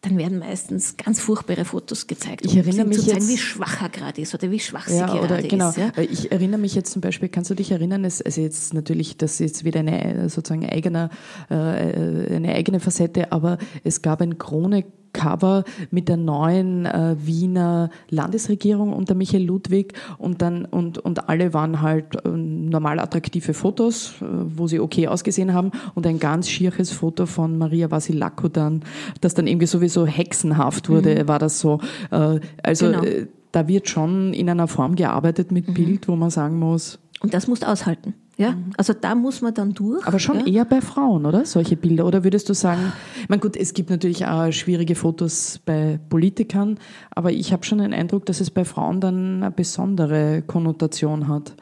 dann werden meistens ganz furchtbare Fotos gezeigt, ich erinnere mich zu zeigen, jetzt, wie schwach er gerade ist oder wie schwach sie ja, gerade oder, genau. ist. Ja? Ich erinnere mich jetzt zum Beispiel, kannst du dich erinnern, es, also jetzt natürlich, das ist jetzt wieder eine sozusagen eigene, äh, eine eigene Facette, aber es gab ein Krone Cover mit der neuen äh, Wiener Landesregierung unter Michael Ludwig und dann und, und alle waren halt äh, normal attraktive Fotos, äh, wo sie okay ausgesehen haben und ein ganz schierches Foto von Maria Vasilako dann, das dann irgendwie sowieso hexenhaft wurde, mhm. war das so. Äh, also genau. Äh, da wird schon in einer Form gearbeitet mit mhm. Bild, wo man sagen muss. Und das musst du aushalten. Ja, mhm. also da muss man dann durch. Aber schon ja. eher bei Frauen, oder? Solche Bilder. Oder würdest du sagen, ich meine, gut, es gibt natürlich auch schwierige Fotos bei Politikern, aber ich habe schon den Eindruck, dass es bei Frauen dann eine besondere Konnotation hat.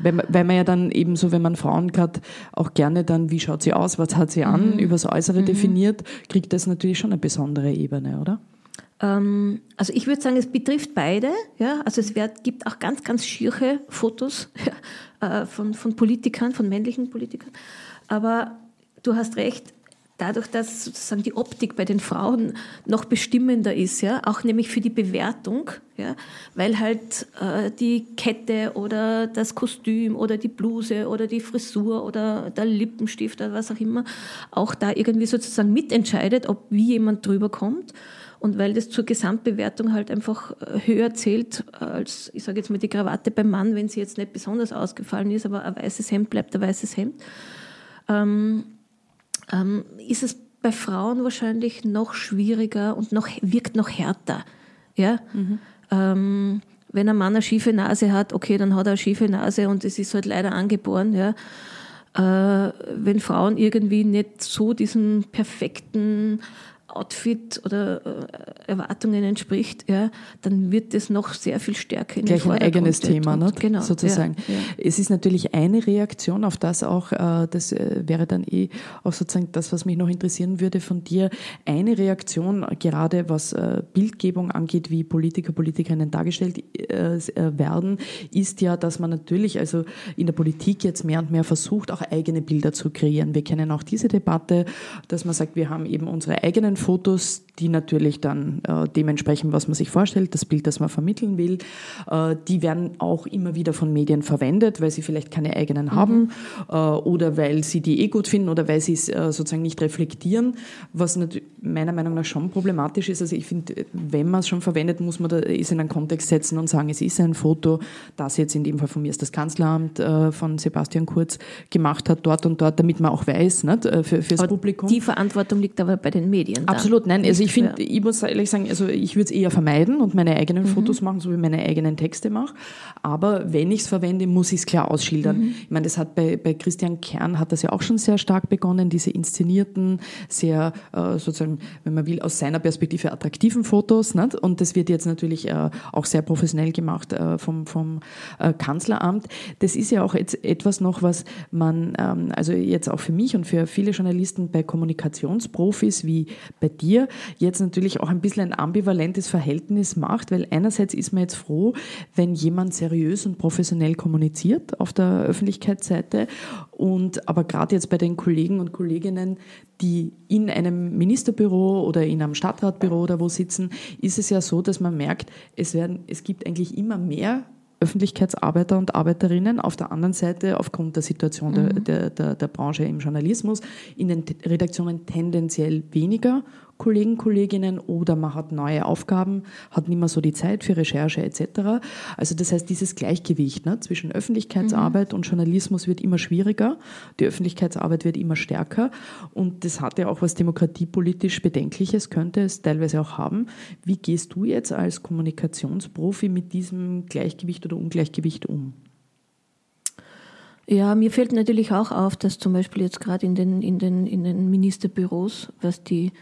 Weil, weil man ja dann ebenso, wenn man Frauen hat, auch gerne dann, wie schaut sie aus, was hat sie an, mhm. übers Äußere mhm. definiert, kriegt das natürlich schon eine besondere Ebene, oder? Ähm, also ich würde sagen, es betrifft beide. Ja? Also es wird, gibt auch ganz, ganz schierche Fotos ja, äh, von, von Politikern, von männlichen Politikern. Aber du hast recht, dadurch, dass sozusagen die Optik bei den Frauen noch bestimmender ist, ja, auch nämlich für die Bewertung, ja, weil halt äh, die Kette oder das Kostüm oder die Bluse oder die Frisur oder der Lippenstift oder was auch immer auch da irgendwie sozusagen mitentscheidet, ob wie jemand drüber kommt. Und weil das zur Gesamtbewertung halt einfach äh, höher zählt als, ich sage jetzt mal, die Krawatte beim Mann, wenn sie jetzt nicht besonders ausgefallen ist, aber ein weißes Hemd bleibt ein weißes Hemd, ähm, ähm, ist es bei Frauen wahrscheinlich noch schwieriger und noch, wirkt noch härter, Ja? Mhm. Ähm, wenn ein Mann eine schiefe Nase hat, okay, dann hat er eine schiefe Nase und es ist halt leider angeboren. Ja? Äh, wenn Frauen irgendwie nicht so diesen perfekten Outfit oder äh, Erwartungen entspricht, ja, dann wird das noch sehr viel stärker in Gleich ein eigenes Thema, ne? genau, sozusagen. Ja, ja. Es ist natürlich eine Reaktion auf das auch, äh, das äh, wäre dann eh auch sozusagen das, was mich noch interessieren würde von dir. Eine Reaktion, gerade was Bildgebung angeht, wie Politiker, Politikerinnen dargestellt werden, ist ja, dass man natürlich also in der Politik jetzt mehr und mehr versucht, auch eigene Bilder zu kreieren. Wir kennen auch diese Debatte, dass man sagt, wir haben eben unsere eigenen Fotos, die natürlich dann äh, dementsprechend, was man sich vorstellt, das Bild, das man vermitteln will, äh, die werden auch immer wieder von Medien verwendet, weil sie vielleicht keine eigenen mhm. haben äh, oder weil sie die eh gut finden oder weil sie es äh, sozusagen nicht reflektieren, was meiner Meinung nach schon problematisch ist. Also ich finde, wenn man es schon verwendet, muss man es in einen Kontext setzen und sagen, es ist ein Foto, das jetzt in dem Fall von mir ist das Kanzleramt äh, von Sebastian Kurz gemacht hat, dort und dort, damit man auch weiß, nicht, äh, für, fürs aber Publikum. Die Verantwortung liegt aber bei den Medien. Absolut, nein. Also ich finde, ich muss ehrlich sagen, also ich würde es eher vermeiden und meine eigenen mhm. Fotos machen, so wie meine eigenen Texte mache. Aber wenn ich es verwende, muss ich es klar ausschildern. Mhm. Ich meine, das hat bei, bei Christian Kern hat das ja auch schon sehr stark begonnen, diese inszenierten, sehr äh, sozusagen, wenn man will, aus seiner Perspektive attraktiven Fotos. Nicht? Und das wird jetzt natürlich äh, auch sehr professionell gemacht äh, vom, vom äh, Kanzleramt. Das ist ja auch jetzt etwas noch, was man, ähm, also jetzt auch für mich und für viele Journalisten bei Kommunikationsprofis wie bei dir jetzt natürlich auch ein bisschen ein ambivalentes Verhältnis macht, weil einerseits ist man jetzt froh, wenn jemand seriös und professionell kommuniziert auf der Öffentlichkeitsseite und aber gerade jetzt bei den Kollegen und Kolleginnen, die in einem Ministerbüro oder in einem Stadtratbüro oder wo sitzen, ist es ja so, dass man merkt, es werden, es gibt eigentlich immer mehr Öffentlichkeitsarbeiter und Arbeiterinnen, auf der anderen Seite aufgrund der Situation mhm. der, der, der, Branche im Journalismus in den Redaktionen tendenziell weniger Kollegen, Kolleginnen oder man hat neue Aufgaben, hat nicht mehr so die Zeit für Recherche etc. Also das heißt, dieses Gleichgewicht ne, zwischen Öffentlichkeitsarbeit mhm. und Journalismus wird immer schwieriger, die Öffentlichkeitsarbeit wird immer stärker und das hat ja auch was demokratiepolitisch Bedenkliches, könnte es teilweise auch haben. Wie gehst du jetzt als Kommunikationsprofi mit diesem Gleichgewicht oder Ungleichgewicht um? Ja, mir fällt natürlich auch auf, dass zum Beispiel jetzt gerade in den, in den, in den Ministerbüros, was die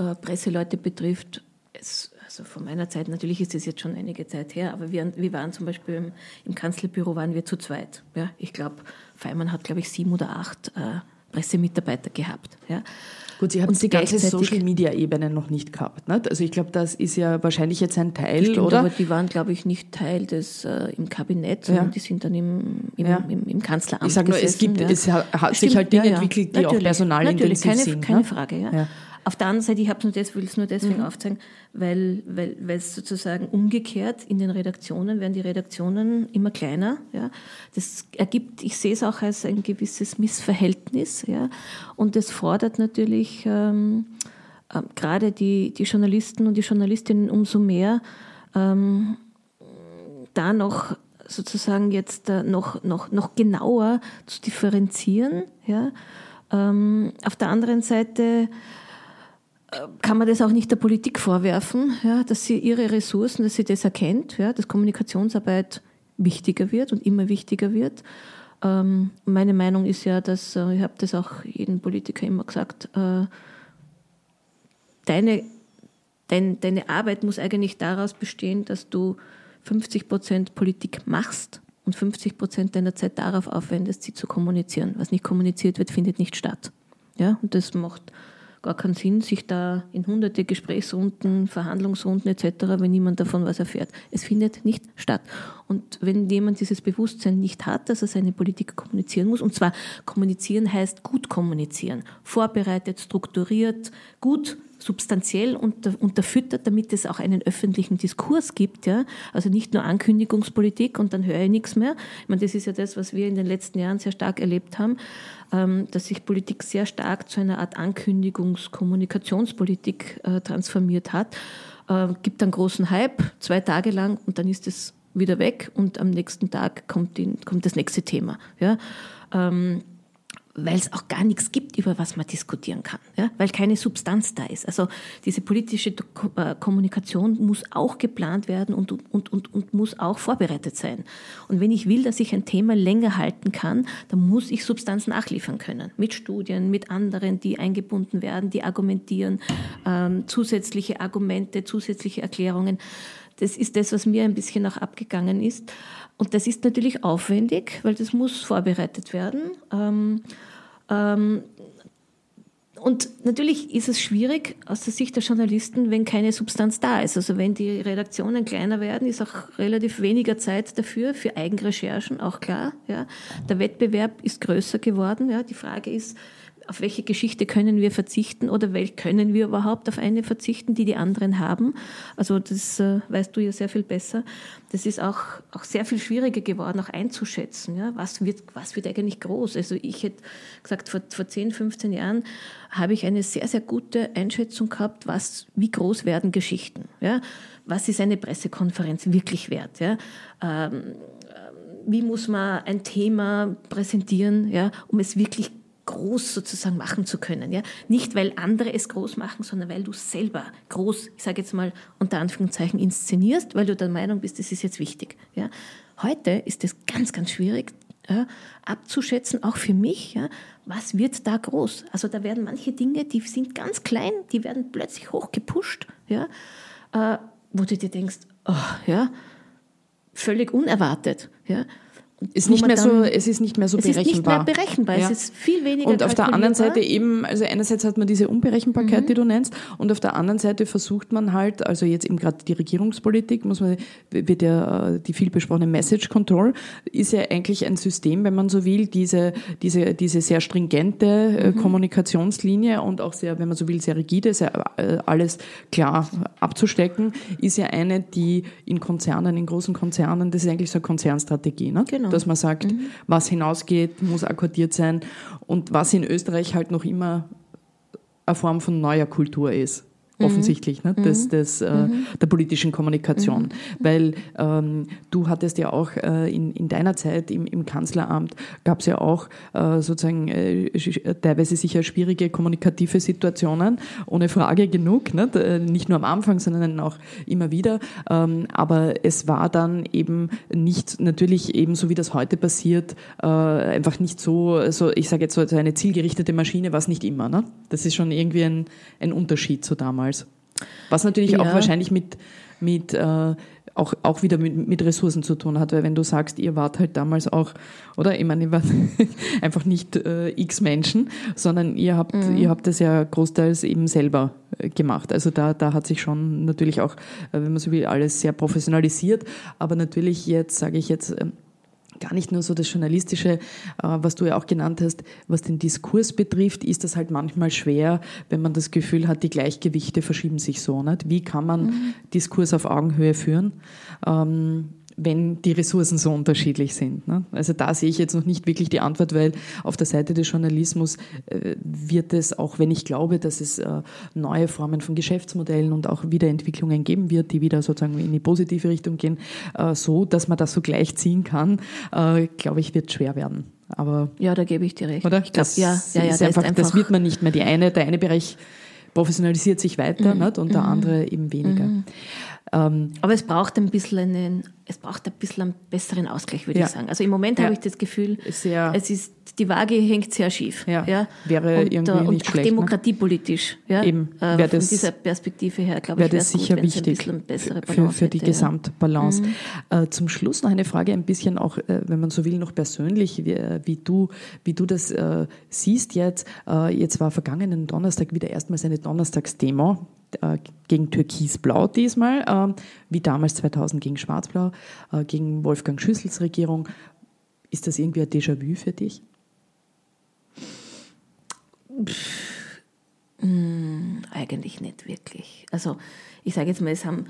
äh, Presseleute betrifft, es, also von meiner Zeit, natürlich ist es jetzt schon einige Zeit her, aber wir, wir waren zum Beispiel im, im Kanzlerbüro waren wir zu zweit. Ja? Ich glaube, Feimann hat, glaube ich, sieben oder acht äh, Pressemitarbeiter gehabt. Ja? Gut, Sie haben die ganze Social-Media-Ebene noch nicht gehabt. Nicht? Also ich glaube, das ist ja wahrscheinlich jetzt ein Teil, stimmt, oder? Aber die waren, glaube ich, nicht Teil des äh, im Kabinett, sondern ja. die sind dann im, im, ja. im, im Kanzleramt Ich sage nur, es, gibt, ja. es hat sich halt Dinge entwickelt, die natürlich, auch personalintensiv natürlich, keine, sind. Keine ne? Frage, ja. Auf der anderen Seite, ich habe es will es nur deswegen mhm. aufzeigen, weil, weil, weil es sozusagen umgekehrt in den Redaktionen werden die Redaktionen immer kleiner. Ja. Das ergibt, ich sehe es auch als ein gewisses Missverhältnis. Ja. Und das fordert natürlich ähm, äh, gerade die, die Journalisten und die Journalistinnen umso mehr, ähm, da noch sozusagen jetzt äh, noch, noch, noch genauer zu differenzieren. Ja. Ähm, auf der anderen Seite kann man das auch nicht der Politik vorwerfen, ja, dass sie ihre Ressourcen, dass sie das erkennt, ja, dass Kommunikationsarbeit wichtiger wird und immer wichtiger wird. Ähm, meine Meinung ist ja, dass, äh, ich habe das auch jedem Politiker immer gesagt, äh, deine, dein, deine Arbeit muss eigentlich daraus bestehen, dass du 50 Prozent Politik machst und 50 Prozent deiner Zeit darauf aufwendest, sie zu kommunizieren. Was nicht kommuniziert wird, findet nicht statt. Ja, und das macht gar keinen Sinn, sich da in hunderte Gesprächsrunden, Verhandlungsrunden etc., wenn niemand davon was erfährt. Es findet nicht statt. Und wenn jemand dieses Bewusstsein nicht hat, dass er seine Politik kommunizieren muss, und zwar kommunizieren heißt gut kommunizieren, vorbereitet, strukturiert, gut substanziell unter, unterfüttert, damit es auch einen öffentlichen Diskurs gibt. Ja? Also nicht nur Ankündigungspolitik und dann höre ich nichts mehr. Ich meine, das ist ja das, was wir in den letzten Jahren sehr stark erlebt haben, dass sich Politik sehr stark zu einer Art Ankündigungs-Kommunikationspolitik äh, transformiert hat. Äh, gibt einen großen Hype, zwei Tage lang, und dann ist es wieder weg und am nächsten Tag kommt, die, kommt das nächste Thema. Ja? Ähm, weil es auch gar nichts gibt, über was man diskutieren kann, ja? weil keine Substanz da ist. Also diese politische äh, Kommunikation muss auch geplant werden und, und, und, und muss auch vorbereitet sein. Und wenn ich will, dass ich ein Thema länger halten kann, dann muss ich Substanz nachliefern können. Mit Studien, mit anderen, die eingebunden werden, die argumentieren, ähm, zusätzliche Argumente, zusätzliche Erklärungen. Das ist das, was mir ein bisschen auch abgegangen ist. Und das ist natürlich aufwendig, weil das muss vorbereitet werden. Ähm, ähm, und natürlich ist es schwierig aus der Sicht der Journalisten, wenn keine Substanz da ist. Also wenn die Redaktionen kleiner werden, ist auch relativ weniger Zeit dafür, für Eigenrecherchen, auch klar. Ja. Der Wettbewerb ist größer geworden. Ja. Die Frage ist, auf welche Geschichte können wir verzichten oder welch können wir überhaupt auf eine verzichten, die die anderen haben. Also das äh, weißt du ja sehr viel besser. Das ist auch, auch sehr viel schwieriger geworden, auch einzuschätzen. Ja? Was, wird, was wird eigentlich groß? Also ich hätte gesagt, vor, vor 10, 15 Jahren habe ich eine sehr, sehr gute Einschätzung gehabt, was, wie groß werden Geschichten. Ja? Was ist eine Pressekonferenz wirklich wert? Ja? Ähm, wie muss man ein Thema präsentieren, ja, um es wirklich groß sozusagen machen zu können. Ja? Nicht, weil andere es groß machen, sondern weil du selber groß, ich sage jetzt mal unter Anführungszeichen, inszenierst, weil du der Meinung bist, das ist jetzt wichtig. Ja? Heute ist es ganz, ganz schwierig ja, abzuschätzen, auch für mich, ja, was wird da groß. Also da werden manche Dinge, die sind ganz klein, die werden plötzlich hochgepusht, ja, äh, wo du dir denkst, oh, ja, völlig unerwartet. Ja ist nicht mehr so, es ist nicht mehr so es berechenbar. Es ist nicht mehr berechenbar, ja. es ist viel weniger Und auf der anderen Seite eben, also einerseits hat man diese Unberechenbarkeit, mhm. die du nennst, und auf der anderen Seite versucht man halt, also jetzt eben gerade die Regierungspolitik, muss man, wird ja äh, die viel besprochene Message Control, ist ja eigentlich ein System, wenn man so will, diese, diese, diese sehr stringente äh, mhm. Kommunikationslinie und auch sehr, wenn man so will, sehr rigide, sehr, äh, alles klar abzustecken, ist ja eine, die in Konzernen, in großen Konzernen, das ist eigentlich so eine Konzernstrategie, ne? Genau. Genau. dass man sagt, mhm. was hinausgeht, muss akkordiert sein und was in Österreich halt noch immer eine Form von neuer Kultur ist. Mhm. offensichtlich, ne, des, mhm. des, äh, mhm. der politischen Kommunikation. Weil ähm, du hattest ja auch äh, in, in deiner Zeit im, im Kanzleramt, gab es ja auch äh, sozusagen äh, teilweise sicher schwierige kommunikative Situationen, ohne Frage genug, ne, nicht nur am Anfang, sondern auch immer wieder. Ähm, aber es war dann eben nicht, natürlich eben so wie das heute passiert, äh, einfach nicht so, so ich sage jetzt so eine zielgerichtete Maschine war es nicht immer. Ne? Das ist schon irgendwie ein, ein Unterschied zu damals. Was natürlich ja. auch wahrscheinlich mit, mit äh, auch, auch wieder mit, mit Ressourcen zu tun hat, weil wenn du sagst, ihr wart halt damals auch, oder ich meine, ihr wart einfach nicht äh, x Menschen, sondern ihr habt, mhm. ihr habt das ja großteils eben selber äh, gemacht. Also da, da hat sich schon natürlich auch, äh, wenn man so will, alles sehr professionalisiert, aber natürlich jetzt, sage ich jetzt, ähm, gar nicht nur so das Journalistische, äh, was du ja auch genannt hast, was den Diskurs betrifft, ist das halt manchmal schwer, wenn man das Gefühl hat, die Gleichgewichte verschieben sich so. Nicht? Wie kann man mhm. Diskurs auf Augenhöhe führen? Ähm, wenn die Ressourcen so unterschiedlich sind. Ne? Also da sehe ich jetzt noch nicht wirklich die Antwort, weil auf der Seite des Journalismus äh, wird es, auch wenn ich glaube, dass es äh, neue Formen von Geschäftsmodellen und auch Wiederentwicklungen geben wird, die wieder sozusagen in die positive Richtung gehen, äh, so, dass man das so gleichziehen kann, glaube ich, wird schwer werden. Aber ja, da gebe ich dir recht. Oder? Ich glaub, das, ja, ja, ja, einfach, einfach, das wird man nicht mehr. Die eine, der eine Bereich professionalisiert sich weiter mhm. nicht? und der mhm. andere eben weniger. Mhm. Ähm, Aber es braucht ein bisschen einen, es braucht ein bisschen einen besseren Ausgleich, würde ja. ich sagen. Also im Moment ja. habe ich das Gefühl, sehr, es ist, die Waage hängt sehr schief. Ja. ja. Wäre und, irgendwie und nicht auch schlecht, ne? demokratiepolitisch. Ja. Eben. Äh, von dieser Perspektive her, glaube ich, wäre das sicher gut, wichtig für, für, die hätte, Gesamtbalance. Mhm. Äh, zum Schluss noch eine Frage, ein bisschen auch, äh, wenn man so will, noch persönlich, wie, äh, wie du, wie du das äh, siehst jetzt. Äh, jetzt war vergangenen Donnerstag wieder erstmals eine Donnerstagsdemo äh, gegen Türkisblau diesmal, äh, wie damals 2000 gegen Schwarzblau, äh, gegen Wolfgang Schüssels Regierung. Ist das irgendwie ein Déjà-vu für dich? Pff, mh, eigentlich nicht wirklich. Also ich sage jetzt mal, es haben,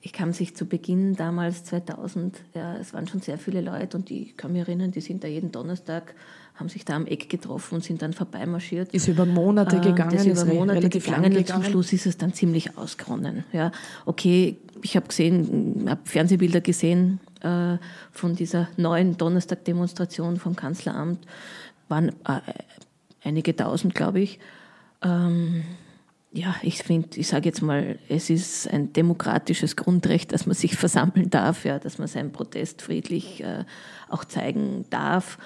ich kann sich zu Beginn damals 2000, ja, es waren schon sehr viele Leute und ich kann mich erinnern, die sind da jeden Donnerstag haben sich da am Eck getroffen und sind dann vorbeimarschiert. Ist über Monate äh, gegangen. ist über Monate gegangen und zum Schluss ist es dann ziemlich ausgeronnen. Ja, okay, ich habe gesehen, habe Fernsehbilder gesehen äh, von dieser neuen Donnerstag-Demonstration vom Kanzleramt. Waren äh, einige tausend, glaube ich. Ähm, ja, ich finde, ich sage jetzt mal, es ist ein demokratisches Grundrecht, dass man sich versammeln darf, ja, dass man seinen Protest friedlich äh, auch zeigen darf.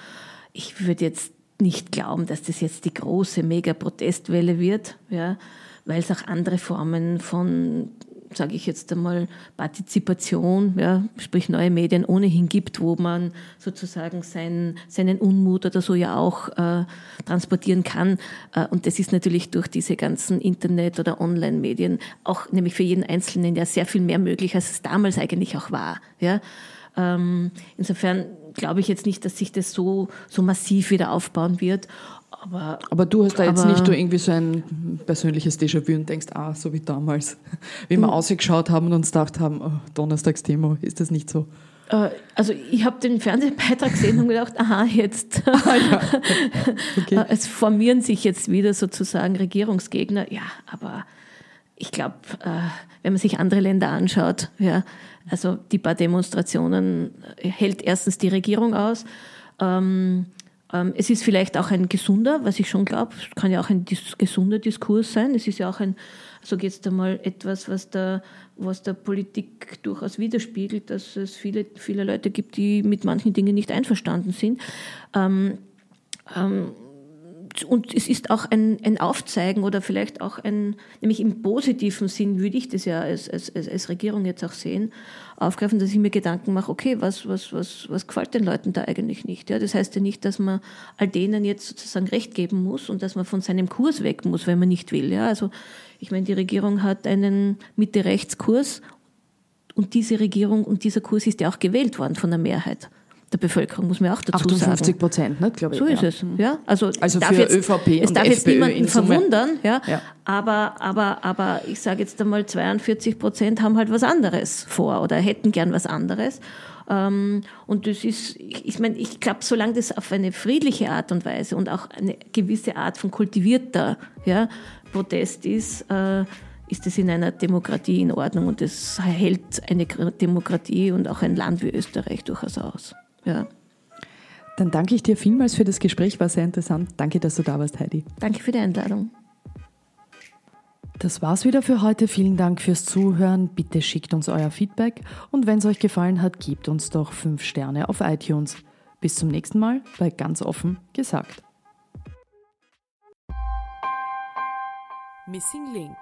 Ich würde jetzt nicht glauben, dass das jetzt die große Mega-Protestwelle wird, ja, weil es auch andere Formen von sage ich jetzt einmal, Partizipation, ja, sprich neue Medien ohnehin gibt, wo man sozusagen sein, seinen Unmut oder so ja auch äh, transportieren kann. Äh, und das ist natürlich durch diese ganzen Internet- oder Online-Medien auch nämlich für jeden Einzelnen ja sehr viel mehr möglich, als es damals eigentlich auch war. Ja. Ähm, insofern glaube ich jetzt nicht, dass sich das so, so massiv wieder aufbauen wird. Aber, aber du hast da jetzt nicht so irgendwie so ein persönliches Déjà-vu und denkst, ah, so wie damals, wie wir ausgeschaut haben und uns gedacht haben, oh, Donnerstagsdemo, ist das nicht so? Äh, also ich habe den Fernsehbeitrag gesehen und gedacht, aha, jetzt ah, ja. okay. es formieren sich jetzt wieder sozusagen Regierungsgegner. Ja, aber ich glaube, äh, wenn man sich andere Länder anschaut, ja, also die paar Demonstrationen hält erstens die Regierung aus. Ähm, es ist vielleicht auch ein gesunder, was ich schon glaube, kann ja auch ein dis gesunder Diskurs sein. Es ist ja auch ein, so geht es einmal, etwas, was der, was der Politik durchaus widerspiegelt, dass es viele, viele Leute gibt, die mit manchen Dingen nicht einverstanden sind. Ähm, ähm, und es ist auch ein, ein Aufzeigen oder vielleicht auch ein, nämlich im positiven Sinn würde ich das ja als, als, als Regierung jetzt auch sehen, aufgreifen, dass ich mir Gedanken mache, okay, was, was, was, was gefällt den Leuten da eigentlich nicht? Ja, das heißt ja nicht, dass man all denen jetzt sozusagen Recht geben muss und dass man von seinem Kurs weg muss, wenn man nicht will. Ja, also ich meine, die Regierung hat einen Mitte-Rechts-Kurs und diese Regierung und dieser Kurs ist ja auch gewählt worden von der Mehrheit der Bevölkerung, muss man auch dazu 58 Prozent, ne, glaube ich. So ist ja. es. Ja? Also, also für jetzt, ÖVP es darf FPÖ jetzt niemanden verwundern, ja? ja? Aber, aber, aber ich sage jetzt einmal, 42 Prozent haben halt was anderes vor oder hätten gern was anderes. Ähm, und das ist, ich meine, ich glaube, solange das auf eine friedliche Art und Weise und auch eine gewisse Art von kultivierter ja, Protest ist, äh, ist es in einer Demokratie in Ordnung und das hält eine Demokratie und auch ein Land wie Österreich durchaus aus. Ja. Dann danke ich dir vielmals für das Gespräch, war sehr interessant. Danke, dass du da warst, Heidi. Danke für die Einladung. Das war's wieder für heute. Vielen Dank fürs Zuhören. Bitte schickt uns euer Feedback und wenn es euch gefallen hat, gebt uns doch 5 Sterne auf iTunes. Bis zum nächsten Mal bei Ganz offen gesagt. Missing Link